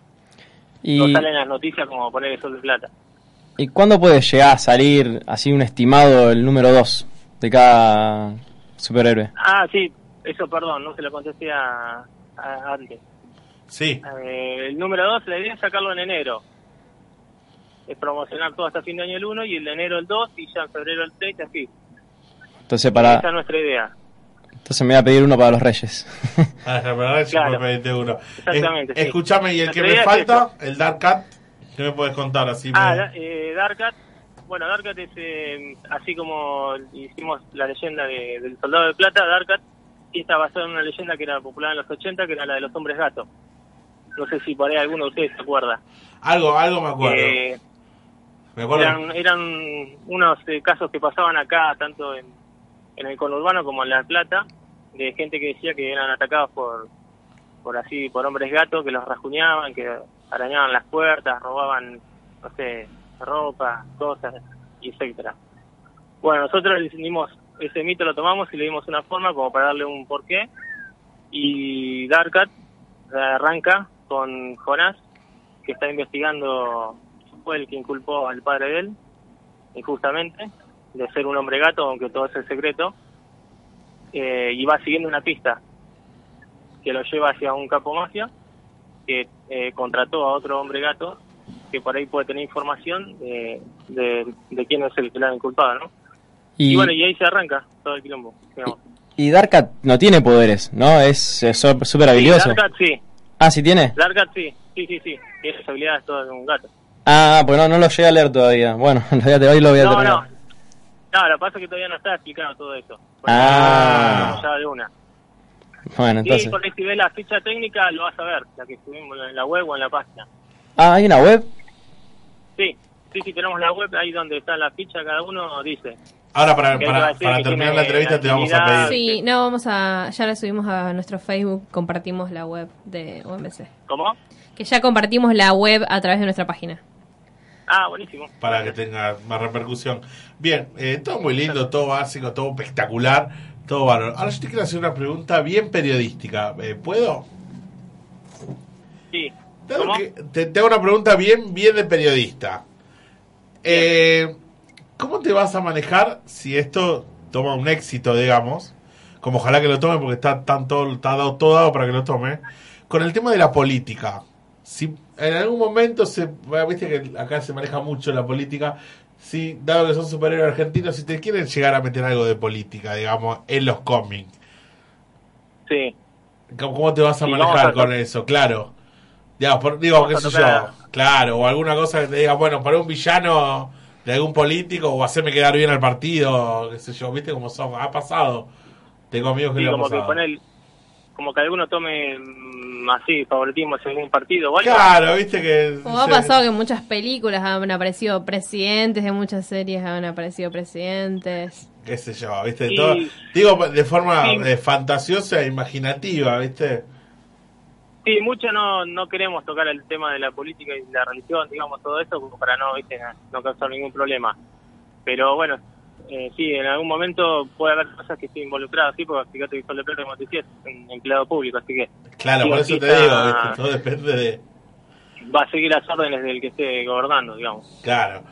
Y, No salen las noticias como poner el Sol de Plata. ¿Y cuándo puede llegar a salir así un estimado el número 2 de cada superhéroe? Ah, sí, eso perdón, no se lo contesté a, a- antes. Sí. Eh, el número 2, la idea es sacarlo en enero. Es promocionar todo hasta fin de año el 1 y el de enero el 2 y ya en febrero el 3 y así. Entonces para Esa es nuestra idea. entonces me voy a pedir uno para los Reyes. Ah, que Claro. me pediste uno. Exactamente, Es- sí. Escúchame, y el que me es falta, el Dark Cat, ¿qué me puedes contar así? Ah, me- eh, Darkat, bueno, Darkat es eh, así como hicimos la leyenda de- del Soldado de Plata, Darkat sí está basado en una leyenda que era popular en los 80, que era la de los hombres gatos. No sé si por ahí alguno de ustedes se acuerda. Algo, algo me acuerdo. Eh, me acuerdo. eran, eran unos eh, casos que pasaban acá, tanto en, en el conurbano como en La Plata, de gente que decía que eran atacados por, por así, por hombres gatos que los rasguñaban, que arañaban las puertas, robaban, no sé, ropa, cosas, etcétera. Bueno, nosotros le dimos, ese mito lo tomamos y le dimos una forma como para darle un porqué, Y Dark Cat eh, arranca con Jonás, que está investigando, fue el que inculpó al padre de él, injustamente, de ser un hombre gato, aunque todo es el secreto, eh, y va siguiendo una pista que lo lleva hacia un capo mafia que eh, contrató a otro hombre gato que por ahí puede tener información de, de, de quién es el que lo ha inculpado, ¿no? Y, Y, bueno, y ahí se arranca todo el quilombo, digamos. y Darkat no tiene poderes, ¿no? Es súper habilidoso. Sí, Dark Cat sí, Ah, ¿sí tiene? Cat sí, sí, sí, sí, tiene las habilidades todas de un gato. Ah, pues no, no lo llegué a leer todavía. Bueno, en realidad hoy lo voy a No, terminar. no, no, lo que pasa es que todavía no está explicado todo eso. Ah. ya de una. Bueno, entonces. por ahí si ves la ficha técnica lo vas a ver, la que subimos en la web o en la página. Ah, hay una web. Sí, sí, sí, tenemos la web ahí donde está la ficha, cada uno dice. Ahora, para, para, terminar la entrevista, te vamos a pedir. Sí, no, vamos a. Ya la subimos a nuestro Facebook, compartimos la web de OMC. ¿Cómo? Que ya compartimos la web a través de nuestra página. Ah, buenísimo. para que tenga más repercusión. Bien, eh, todo muy lindo, todo básico, todo espectacular, todo bárbaro. Ahora yo te quiero hacer una pregunta bien periodística. Eh, ¿Puedo? Sí. Dado ¿Cómo? que- te, te hago una pregunta bien, bien de periodista. Eh, ¿Cómo te vas a manejar si esto toma un éxito, digamos? Como ojalá que lo tome porque está, tan todo, está dado, todo dado para que lo tome. Con el tema de la política. Si en algún momento se... Viste que acá se maneja mucho la política. Si, dado que son superhéroes argentinos, si te quieren llegar a meter algo de política, digamos, en los cómics. Sí. ¿Cómo, cómo te vas a Sí, manejar a con eso? Claro. Digamos, por- digo, Vamos qué sé yo. Claro, o alguna cosa que te diga, bueno, para un villano de algún político o hacerme quedar bien al partido, qué sé yo, ¿viste cómo son? Ha pasado. Tengo amigos que Sí, ha como que pasado. poner, como que alguno tome así favoritismo hacia algún partido algo. Claro, viste que... Como ha pasado que en muchas películas han aparecido presidentes, en muchas series han aparecido presidentes. qué sé yo, ¿viste? Y- Todo- digo, de forma Sí. eh, fantasiosa e imaginativa, ¿viste? Sí, mucho no, no queremos tocar el tema de la política y la religión, digamos, todo eso, para no, ¿viste? no causar ningún problema. Pero bueno, eh, sí, en algún momento puede haber cosas que estén involucradas, sí, porque fíjate que Sol de Plata, como te decía, es un empleado público, así que Claro, Sí, por eso te digo, ¿viste? Todo depende de... va a seguir las órdenes del que esté gobernando, digamos. Claro,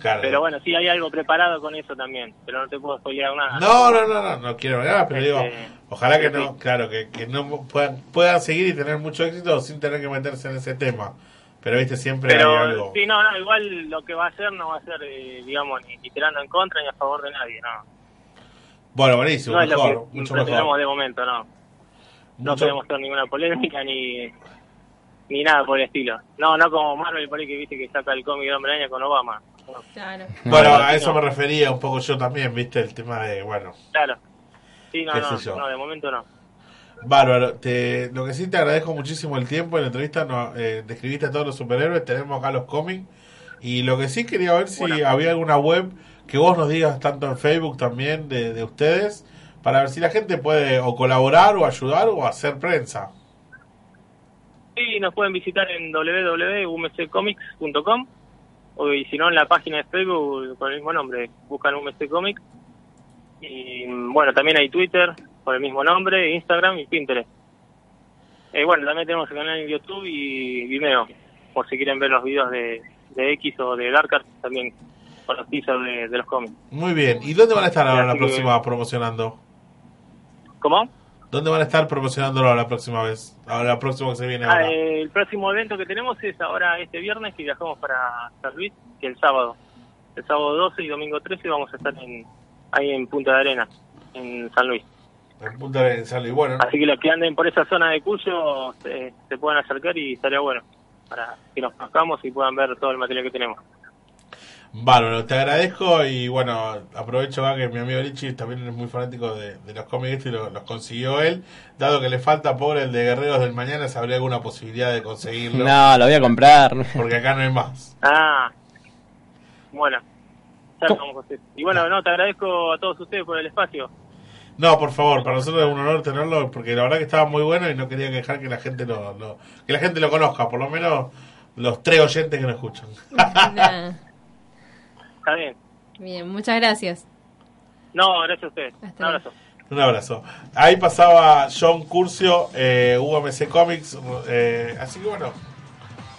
claro. Pero bueno, sí hay algo preparado con eso también, pero no te puedo spoilear nada. No, no, no, no, no quiero nada, pero digo, Este, ojalá que no, claro, que, que no puedan, puedan seguir y tener mucho éxito sin tener que meterse en ese tema. Pero viste, siempre hay algo. sí, no, no, igual lo que va a hacer no va a ser, eh, digamos, ni, ni tirando en contra ni a favor de nadie, no. Bueno, buenísimo, no es mejor, lo que mucho mejor. de momento, no. No Mucho- queremos hacer ninguna polémica ni ni nada por el estilo. No, no como Marvel por ahí que viste que saca el cómic de Hombre Araña con Obama. Claro. Bueno, No, a eso no. me refería un poco yo también, viste, el tema de, bueno, Claro. Sí, no, de momento no. bárbaro. Te, lo que sí te agradezco muchísimo el tiempo, en la entrevista no, eh, describiste a todos los superhéroes, tenemos acá los cómics. Y lo que sí quería ver si Bueno. había alguna web que vos nos digas, tanto en Facebook también, de, de ustedes, para ver si la gente puede o colaborar o ayudar o hacer prensa. Sí, nos pueden visitar en www.umccomics.com o y si no en la página de Facebook con el mismo nombre, buscan UMC Comics. Y mm, bueno, también hay Twitter con el mismo nombre, Instagram y Pinterest. Eh, bueno, también tenemos el canal en YouTube y Vimeo, por si quieren ver los videos de, de X o de Dark también con los teasers de, de los cómics. Muy bien. ¿Y dónde van a estar ahora la que- próxima promocionando? ¿Cómo? ¿Dónde van a estar promocionándolo la próxima vez? Ahora la próxima que se viene Ah, ahora. eh, el próximo evento que tenemos es ahora este viernes que viajamos para San Luis, que el sábado. El sábado 12 y domingo 13 vamos a estar en, ahí en Punta de Arena, en San Luis. En Punta de San Luis. Bueno, Así que los que anden por esa zona de Cuyo se, se puedan acercar y estaría bueno para que nos conozcamos y puedan ver todo el material que tenemos. Bárbaro, te agradezco y bueno, aprovecho que mi amigo Richie también es muy fanático de, de los cómics y lo- los consiguió él. Dado que le falta pobre el de Guerreros del Mañana, ¿sabría alguna posibilidad de conseguirlo? No, lo voy a comprar. Porque acá no hay más. Ah, bueno. Ya lo vamos a hacer. Y bueno, no, te agradezco a todos ustedes por el espacio. No, por favor, para nosotros es un honor tenerlo porque la verdad que estaba muy bueno y no quería dejar que la gente lo, lo- que la gente lo conozca, por lo menos los tres oyentes que nos escuchan. Está bien. Bien, muchas gracias. No, gracias a ustedes. Hasta Un abrazo. Un abrazo. Ahí pasaba John Curcio, eh, UMC Comics, eh, así que bueno,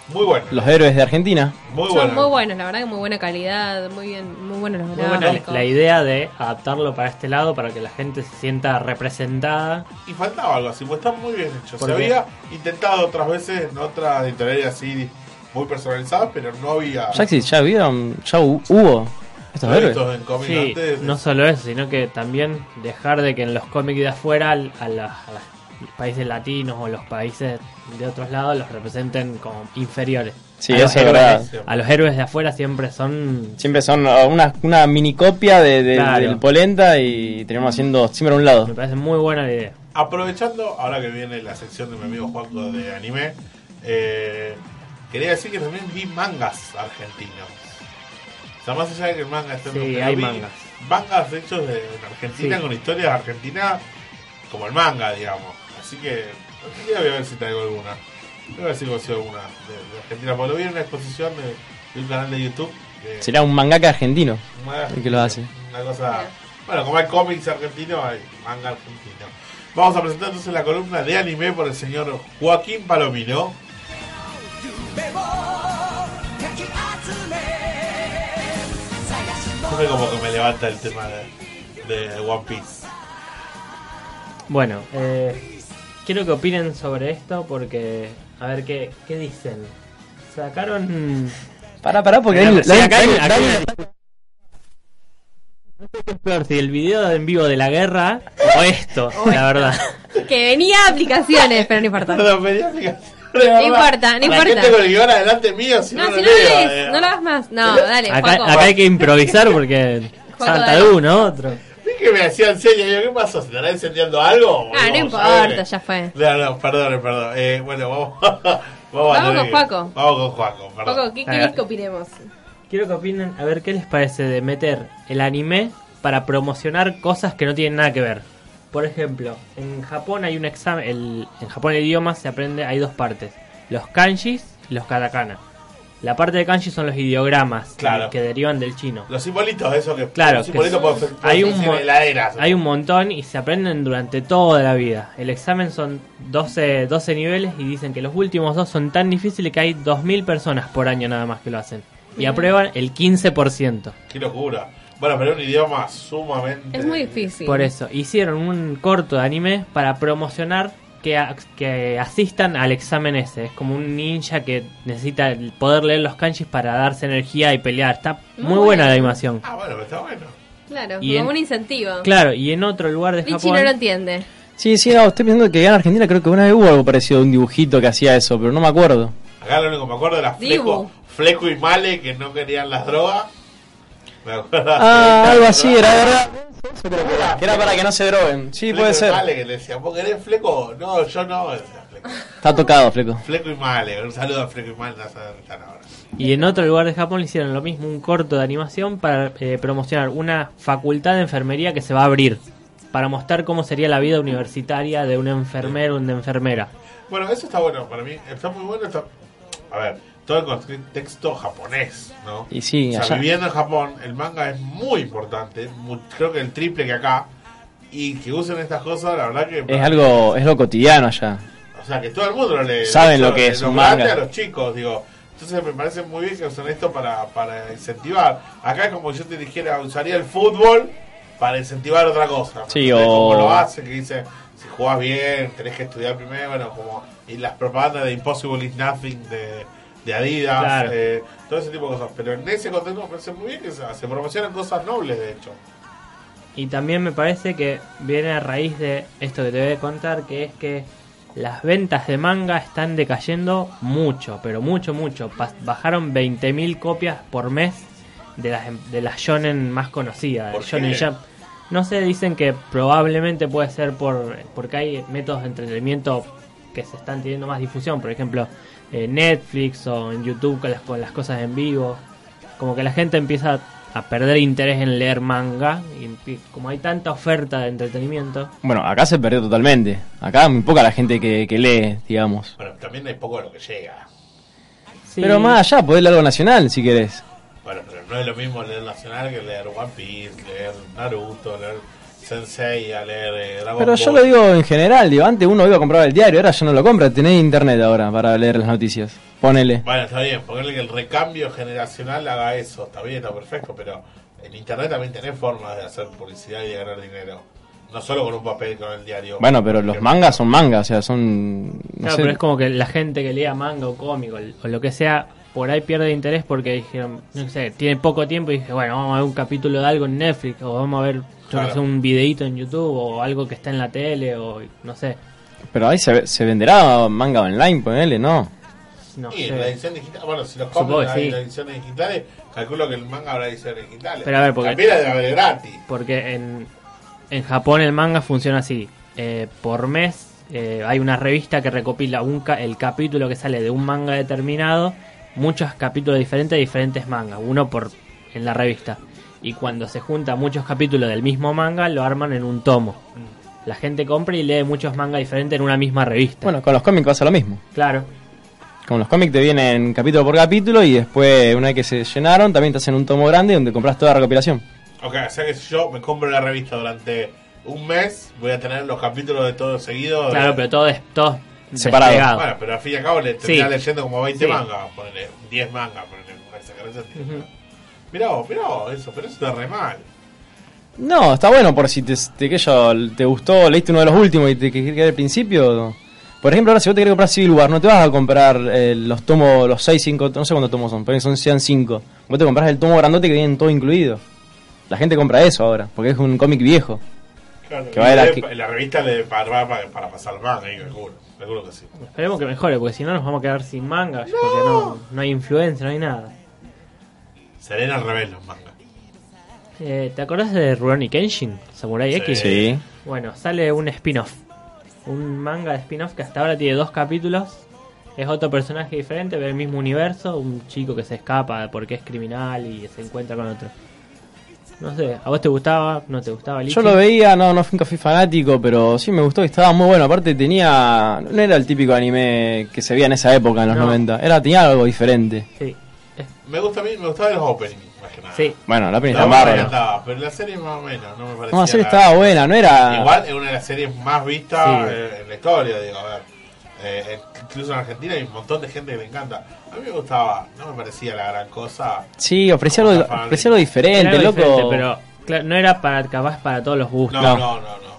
muy bueno. Los héroes de Argentina. Muy Son bueno. muy buenos, la verdad que muy buena calidad, muy bien, muy buenos los Muy buena la, gráficos. la idea de adaptarlo para este lado para que la gente se sienta representada. Y faltaba algo así, pues está muy bien hecho. Se había intentado otras veces en otras editoriales así muy personalizadas, pero no había. Ya, exist- ya vieron, ya hu- hubo estos ¿No he héroes. visto en cómics Sí, antes? no solo eso, sino que también dejar de que en los cómics de afuera al- a, la- a los países latinos o los países de otros lados los representen como inferiores. Sí, a los eso es héroes- verdad. A los héroes de afuera siempre son Siempre son uh, una, una mini copia de, de- Claro. del Polenta y tenemos haciendo siempre a un lado. Me parece muy buena la idea. Aprovechando, ahora que viene la sección de mi amigo Juanco de anime, eh, quería decir que también vi mangas argentinos. O sea, más allá de que el manga esté en Sí, pero hay vi mangas. Mangas hechos de, en Argentina Sí. con historias argentinas como el manga, digamos. Así que algún día voy a ver si traigo alguna. Voy a ver si consigo alguna de, de Argentina. Porque lo vi en una exposición de, de un canal de YouTube. de- Será un mangaka argentino el que lo hace. una cosa. Bueno, como hay cómics argentinos, hay manga argentino. Vamos a presentar entonces la columna de anime por el señor Joaquín Palomino. Siempre como que me levanta el tema de, de One Piece. Bueno, eh, quiero que opinen sobre esto porque, a ver qué, qué dicen. Sacaron... Pará, pará, porque Mira, Dani- sí, Dani- acá hay- Dani- acá hay Dani- una- No sé qué es peor, si el video en vivo de la guerra o esto, la verdad. Que venía aplicaciones, pero no importa. Perdón, venía aplicación. No importa, no importa. gente con el guion adelante mío, si no, No, lo si no lo lees, no lo hagas más. No, dale, Acá, acá hay que improvisar porque salta de uno, otro. Vi que me hacían señas, yo, ¿qué pasó? ¿Se estará encendiendo algo? Ah, no importa, ya fue. No, no, perdón, perdón. Eh, bueno, vamos, vamos, Vamos con Juaco. Vamos con Juaco, perdón. Juaco, ¿qué querés que opinemos? Quiero que opinen, a ver qué les parece de meter el anime para promocionar cosas que no tienen nada que ver. Por ejemplo, en Japón hay un examen, el, en Japón el idioma se aprende, hay dos partes, los kanjis y los katakana. La parte de kanji son los ideogramas Claro. que derivan del chino. Los simbolitos, eso que Claro, los que simbolitos son- pueden ser- hay un, heladeras. hay un montón y se aprenden durante toda la vida. El examen son 12, 12 niveles y dicen que los últimos dos son tan difíciles que hay 2.000 personas por año nada más que lo hacen. Y aprueban el 15%. Qué locura. Bueno, pero es un idioma sumamente. Es muy difícil. Por eso, hicieron un corto de anime para promocionar que, a- que asistan al examen ese. Es como un ninja que necesita el poder leer los kanjis para darse energía y pelear. Está muy, Muy buena bueno. la animación. Ah, bueno, pero está bueno. Claro, Y como en- un incentivo. Claro, y en otro lugar de Lichi Japón... no lo entiende. Sí, sí, no, estoy pensando que en Argentina creo que una vez hubo algo parecido a un dibujito que hacía eso, pero no me acuerdo. Acá lo único que me acuerdo era Fleco. Fleco y Male que no querían las drogas. Ah, algo así, era verdad. Que era para que no se droguen. Sí, Fleco puede y ser. Male que le decían, ¿vos querés Fleco? No, yo no. decía Fleco. Está tocado, Fleco. Fleco y Male. Un saludo a Fleco y Male. No sé dónde están ahora. Y en otro lugar de Japón le hicieron lo mismo, un corto de animación para eh, promocionar una facultad de enfermería que se va a abrir. Para mostrar cómo sería la vida universitaria de un enfermero o una enfermera. Bueno, eso está bueno para mí. Está muy bueno. Está... A ver, todo el contexto japonés, ¿no? Y sí, o sea, allá- viviendo en Japón, el manga es muy importante. creo que el triple que acá. Y que usen estas cosas, la verdad que. Es algo, es lo cotidiano allá. O sea, que todo el mundo lo lee. Saben De lo que es un grandes manga. a los chicos, digo. Entonces me parece muy bien que usen esto para, para incentivar. Acá es como yo te dijera, usaría el fútbol para incentivar otra cosa. Sí, o- Como lo hace, que dice, si jugás bien, tenés que estudiar primero, bueno, como... Y las propagandas de Impossible is Nothing de, de Adidas, Claro. eh, todo ese tipo de cosas. Pero en ese contexto me parece muy bien que se, se promocionan cosas nobles, de hecho. Y también me parece que viene a raíz de esto que te voy a contar, que es que las ventas de manga están decayendo mucho, pero mucho, mucho. Bajaron 20.000 copias por mes de las, de las shonen más conocidas, de ¿Por Shonen? Jump. No sé, dicen que probablemente puede ser por porque hay métodos de entretenimiento que se están teniendo más difusión, por ejemplo, eh, Netflix o en YouTube con las, con las cosas en vivo. Como que la gente empieza a perder interés en leer manga y como hay tanta oferta de entretenimiento. Bueno, acá se perdió totalmente. Acá muy poca la gente que, que lee, digamos. Bueno, también hay poco de lo que llega. Sí. Pero más allá, podés leer algo nacional si querés. Bueno, pero no es lo mismo leer Nacional que leer One Piece, leer Naruto, leer... Sensei, a leer eh, Dragon Pero Ball. yo lo digo en general, digo, antes uno iba a comprar el diario, ahora ya no lo compra, tenés internet ahora para leer las noticias. Ponele. Bueno, está bien, ponerle que el recambio generacional haga eso, está bien, está perfecto, pero en internet también tenés formas de hacer publicidad y de ganar dinero. No solo con un papel, con el diario. Bueno, pero los mangas son mangas, o sea, son... no Claro, sé. pero es como que la gente que lea manga o cómic o, o lo que sea, por ahí pierde interés porque dijeron, no sé, tiene poco tiempo y dije, bueno, vamos a ver un capítulo de algo en Netflix o vamos a ver, no Claro. sé, un videito en YouTube o algo que está en la tele o no sé. Pero ahí se, se venderá manga online, ponele, ¿no? No sé. en la edición digital, bueno, si los que en sí. las ediciones digitales, calculo que el manga habrá ediciones digitales. Pero a ver, porque- También la debe haber gratis. Porque en, en Japón el manga funciona así. eh, por mes eh, hay una revista que recopila un ca- el capítulo que sale de un manga determinado, muchos capítulos diferentes de diferentes mangas, uno por en la revista. Y cuando se juntan muchos capítulos del mismo manga, lo arman en un tomo. La gente compra y lee muchos mangas diferentes en una misma revista. Bueno, con los cómics pasa lo mismo. Claro. Con los cómics te vienen capítulo por capítulo y después, una vez que se llenaron, también te hacen un tomo grande donde compras toda la recopilación. Ok, o sea que si yo me compro la revista durante un mes, voy a tener los capítulos de todo seguido. Claro, de- pero todo es todo Separado. desplegado. Bueno, pero al fin y al cabo le Sí. leyendo como 20 Sí. mangas, ponele 10 mangas, ponele. Mirá vos, mirá vos, eso, pero eso está re mal. No, está bueno por si te, te, que yo, te gustó, leíste uno de los últimos y te querés quedar al principio. Por ejemplo, ahora si vos te querés comprar Civil War, no te vas a comprar eh, los tomos, los 6, 5, no sé cuántos tomos son, pero son sean 5. Vos te compras el tomo grandote que vienen todo incluido. La gente compra eso ahora, porque es un cómic viejo. Claro, Que y la que- la revista le para, para, para pasar manga, ahí calculo, calculo que sí. Esperemos que mejore, porque si no nos vamos a quedar sin manga, porque no, no hay influencia, no hay nada. Serena al revés los mangas. Eh, ¿Te acordás de Rurouni Kenshin? Samurai Sí. X. Sí. Bueno, sale un spin-off. Un manga de spin-off que hasta ahora tiene dos capítulos. Es otro personaje diferente, del mismo universo. Un chico que se escapa porque es criminal y se encuentra con otro. No sé, ¿a vos te gustaba? ¿No te gustaba Lichi? Yo lo veía, no, no nunca fui fanático, pero sí me gustó y estaba muy bueno. Aparte tenía, no era el típico anime que se veía en esa época, en los No. 90. Era, tenía algo diferente. Sí. Me gusta a mí, me gustaban los openings. Sí. Bueno, la La está bárbara. encantaba, pero la serie más o menos, no me parecía. No, la serie estaba buena, no era... Igual es una de las series más vistas Sí. en la historia, digo, a ver. Eh, eh, incluso en Argentina hay un montón de gente que le encanta. A mí me gustaba, no me parecía la gran cosa. Sí, ofrecía algo, ofrecía algo diferente, algo loco. diferente, pero claro, no era para capaz para todos los gustos. No, no, no, no.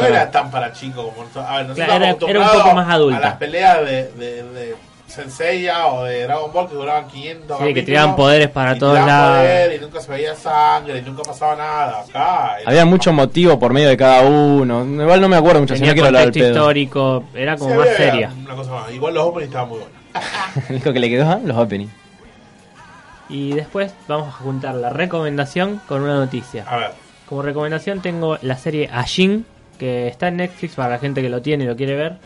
No, era tan para chicos como nosotros. A ver, nosotros Claro, era- era un poco más adulta. A las peleas de, de, de Senseiya o de Dragon Ball que duraban 500 Sí, que tiraban poderes para y todos lados. poder y nunca se veía sangre y nunca pasaba nada. Acá era- Había mucho motivo por medio de cada uno. Igual no me acuerdo mucho, si Tenía no quiero hablar pedo. histórico, era como Sí, más había seria. Una cosa más. Igual los openings estaban muy buenos. Lo que le quedó, ¿eh? los openings. Y después vamos a juntar la recomendación con una noticia. A ver. Como recomendación tengo la serie Ajin, que está en Netflix para la gente que lo tiene y lo quiere ver.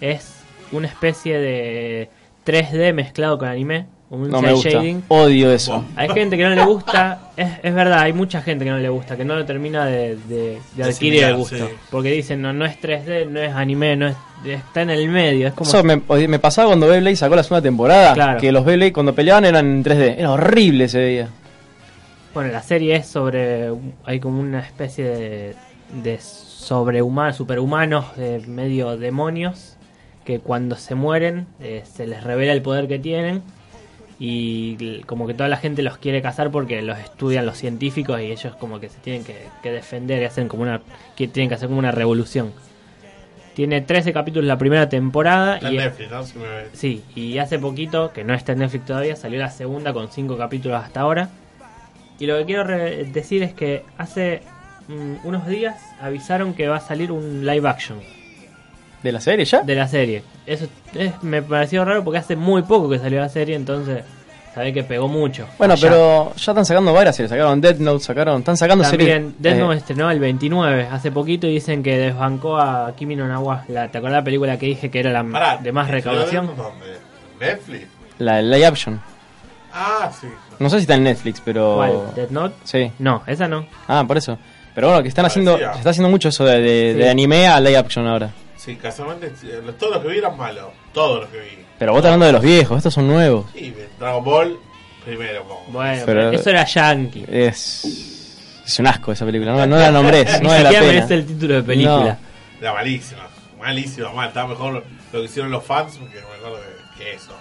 Es una especie de 3D mezclado con anime. Un No me gusta. shading. Odio eso. Hay gente que no le gusta, es, es verdad, hay mucha gente que no le gusta, que no lo termina de, de- de adquirir el gusto. sí. Porque dicen, no, no es 3D, no es anime, no es, está en el medio. Es como Eso me, pasaba cuando Beyblade sacó la segunda temporada. Claro. Que los Beyblade cuando peleaban eran en 3D. Era horrible se veía. Bueno, la serie es sobre. Hay como una especie de. de sobrehumanos, superhumanos, de medio demonios. Que cuando se mueren eh, se les revela el poder que tienen. Y como que toda la gente los quiere cazar porque los estudian los científicos y ellos como que se tienen que, que defender y hacen como una. que tienen que hacer como una revolución. Tiene 13 capítulos la primera temporada. Está en y, Netflix, ¿no? Si me- Sí, y hace poquito, que no está en Netflix todavía, salió la segunda con cinco capítulos hasta ahora. Y lo que quiero re- decir es que hace mm, unos días avisaron que va a salir un live action ¿De la serie ya? de la serie. Eso es- me pareció raro porque hace muy poco que salió la serie, entonces sabés que pegó mucho. Bueno, Allá. pero ya están sacando varias series. Sacaron Death Note, sacaron. Están sacando También series. Death eh, Note estrenó el 29, hace poquito, y dicen que desbancó a Kimi no Nawa. La, ¿Te acordás la película que dije que era la Pará, de más ¿pero recaudación? ¿Dónde? ¿Netflix? la de live action. Ah, sí. No sé si está en Netflix, pero. ¿Cuál? ¿Death Note? Sí. No, esa no. Ah, por eso. Pero bueno, que están haciendo. Se está haciendo mucho eso de, de, Sí. de anime a live action ahora. Sí, casualmente eh, todos los que vi eran malos. Todos los que vi. Pero vos estás hablando de los viejos, estos son nuevos. Sí, Dragon Ball primero. como- Bueno, Pero- pero eso era yankee. Es. Es un asco esa película. No, no la nombré. Ni no la pena. merece el título de película. Era malísima. Malísima, mal. Estaba mejor lo, que hicieron los fans que mejor que, que eso.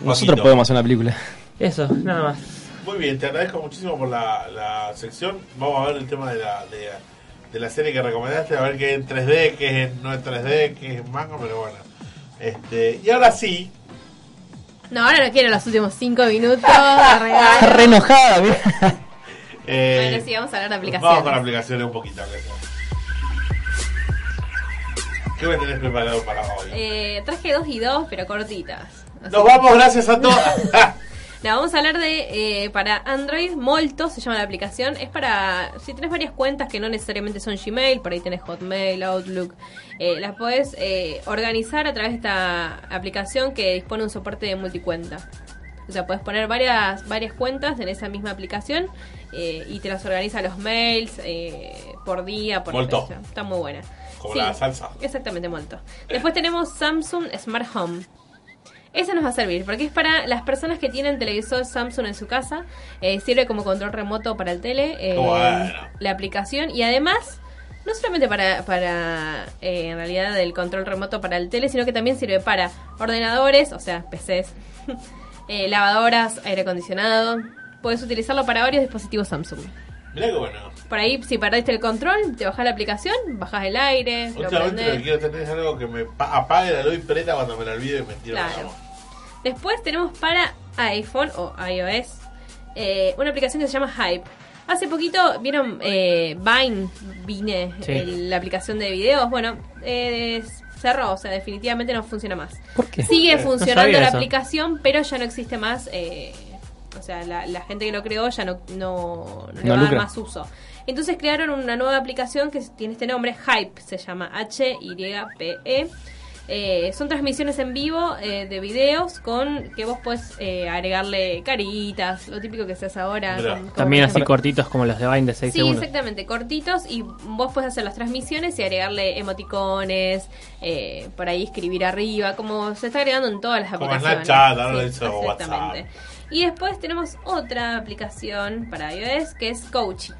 Nosotros Poquito. podemos hacer una película. Eso, nada más. Muy bien, te agradezco muchísimo por la, la sección. Vamos a ver el tema de la, de, de la serie que recomendaste, a ver qué es en 3D, qué es en- no en 3D, qué es en manga, pero bueno. Este, y ahora sí, No, ahora no quiero los últimos cinco minutos. de regalo. Está re enojada, mira. eh, Bueno, sí, vamos a hablar de aplicaciones. vamos con aplicaciones un poquito. ¿Qué me tenés preparado para hoy? Eh, traje dos y dos, pero cortitas. Así Nos que- vamos, gracias a todas. No, vamos a hablar de, eh, para Android, Molto se llama la aplicación. Es para, si tenés varias cuentas que no necesariamente son Gmail, por ahí tenés Hotmail, Outlook, eh, las podés eh, organizar a través de esta aplicación que dispone un soporte de multicuenta. O sea, puedes poner varias, varias cuentas en esa misma aplicación eh, y te las organiza los mails por día, por Molto. fecha. Está muy buena. Como la salsa. Exactamente, Molto. Después tenemos Samsung Smart Home. Esa nos va a servir porque es para las personas que tienen televisor Samsung en su casa. eh, sirve como control remoto para el tele. eh, Bueno. La aplicación. Y además, no solamente para, para eh, en realidad, el control remoto para el tele, sino que también sirve para ordenadores, o sea, PCs, eh, lavadoras, aire acondicionado. Puedes utilizarlo para varios dispositivos Samsung. Mirá que bueno. Por ahí, si perdiste el control, te bajás la aplicación, bajás el aire, Últimamente lo que quiero tener es algo que me pa- apague la luz y preta cuando me la olvide y me tiro Claro. agua. Después tenemos para iPhone o iOS eh, una aplicación que se llama Hype. Hace poquito vieron eh, Vine, Vine, Sí. el- la aplicación de videos. Bueno, eh, cerró, o sea, definitivamente no funciona más. ¿Por qué? Sigue funcionando la eso. aplicación, pero ya no existe más. o sea, la, la gente que lo creó ya no, no, no le va a dar más uso. Entonces crearon una nueva aplicación que tiene este nombre, Hype, se llama H-Y-P-E. Eh, son transmisiones en vivo eh, de videos con que vos puedes eh, agregarle caritas, lo típico que se hace ahora. Con- También así ejemplo- cortitos como los de Vine de 6 Sí, segundos. exactamente, cortitos y vos puedes hacer las transmisiones y agregarle emoticones, eh, por ahí escribir arriba, como se está agregando en todas las Como aplicaciones. Snapchat, ahora lo hizo exactamente. Y después tenemos otra aplicación para iOS que es Coachy.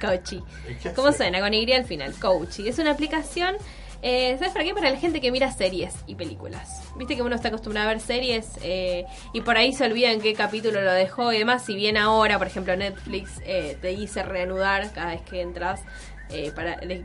Coachy. ¿Y qué ¿Cómo suena? Con Y al final. Coachy. Es una aplicación, eh, ¿sabes para qué? Para la gente que mira series y películas. Viste que uno está acostumbrado a ver series eh, y por ahí se olvida en qué capítulo lo dejó y demás. Si bien ahora, por ejemplo, Netflix eh, te dice reanudar cada vez que entras. eh,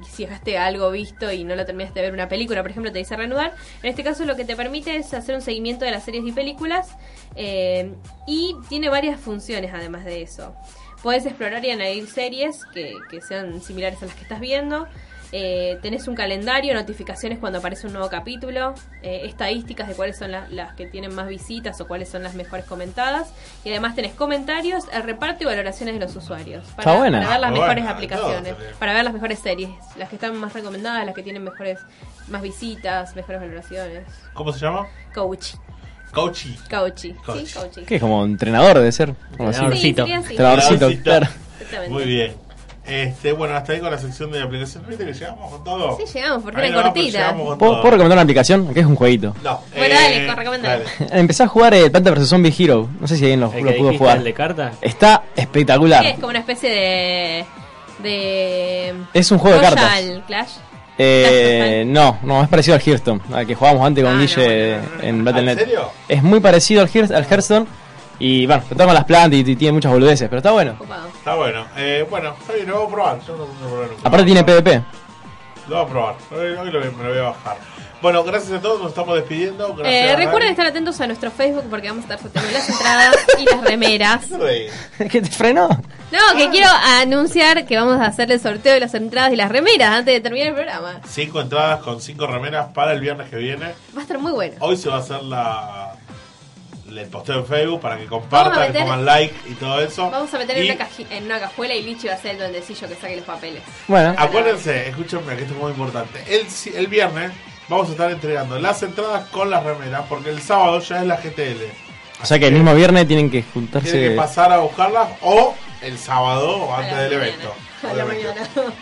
si dejaste algo visto y no lo terminaste de ver una película, por ejemplo, te dice reanudar. En este caso, lo que te permite es hacer un seguimiento de las series y películas eh, y tiene varias funciones además de eso. Puedes explorar y añadir series que sean similares a las que estás viendo. Eh, tenés un calendario, notificaciones cuando aparece un nuevo capítulo, eh, estadísticas de cuáles son la- las que tienen más visitas o cuáles son las mejores comentadas. Y además tenés comentarios, el reparto y valoraciones de los usuarios. Para, Está buena. para ver las Muy mejores buena, aplicaciones, para ver las mejores series, las que están más recomendadas, las que tienen mejores más visitas, mejores valoraciones. ¿Cómo se llama? Coach. Coachy. Coachy. Coachy. Sí, coachy. Que es como entrenador debe ser. Entrenadorcito. Sí. Entrenadorcito, Entrenadorcito. claro. Exactamente. Muy bien. Este, bueno, hasta ahí con la sección de aplicaciones. ¿Viste que llegamos con todo? Sí, llegamos, porque Ahí era cortita. ¿Puedo, recomendar una aplicación? Que es un jueguito. No. Bueno, eh, dale, recomendalo. dale. Empecé a jugar eh, Planta vs Zombie Hero. No sé si alguien lo, El pudo jugar. el de carta. Está espectacular. Sí, es como una especie de. de. Es un juego de cartas. Clash. Eh, no, no, es parecido al Hearthstone, al que jugábamos antes con Ah, Guille no, no, no, en ¿En Battle.net. serio? Es muy parecido al, Hearth- al Hearthstone. Y bueno, con las plantas y, y tiene muchas boludeces, pero está bueno. Ocupado. Está bueno. Eh, bueno, está bien, lo voy a probar. Yo no, no nunca. Aparte tiene PvP. Lo voy a probar. Hoy, lo, me lo voy a bajar. Bueno, gracias a todos. Nos estamos despidiendo. Gracias, Eh, recuerden estar atentos a nuestro Facebook porque vamos a estar sorteando las entradas y las remeras. ¿Qué te reís? ¿Qué te frenó? No, que quiero anunciar que vamos a hacer el sorteo de las entradas y las remeras antes de terminar el programa. Cinco entradas con cinco remeras para el viernes que viene. Va a estar muy bueno. Hoy se va a hacer la el posteo en Facebook para que Vamos compartan, meter- pongan like y todo eso. Vamos a meter en Y una, en una cajuela y Lichi va a ser el duendecillo que saque los papeles. Bueno, Acuérdense, escúchenme que esto es muy importante. El, si- el viernes vamos a estar entregando las entradas con las remeras porque el sábado ya es la GTL. o sea que el mismo viernes tienen que Tienen juntarse. que pasar a buscarlas o el sábado A antes del evento. A la obviamente. mañana.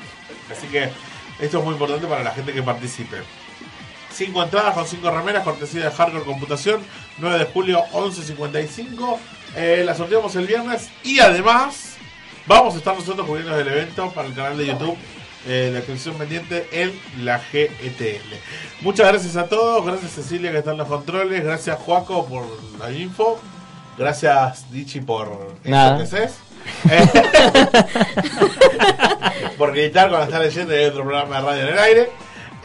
Así que esto es muy importante para la gente que participe. Cinco entradas con cinco remeras, cortesía de Hardcore Computación, 9 de julio, 11.55. Eh, la sorteamos el viernes y además Vamos a estar nosotros cubriendo el evento para el canal de YouTube. eh, la actualización pendiente en la GETL. Muchas gracias a todos, gracias Cecilia que está en los controles, gracias Juaco por la info, gracias Dichi por Nada. Eh, por gritar cuando está leyendo hay otro programa de radio en el aire.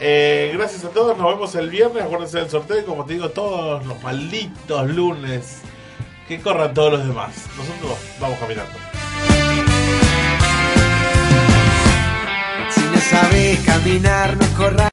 Eh, gracias a todos, nos vemos el viernes. Acuérdense del sorteo como te digo, todos los malditos lunes que corran todos los demás. Nosotros vamos caminando. Si no sabes caminar, no corras.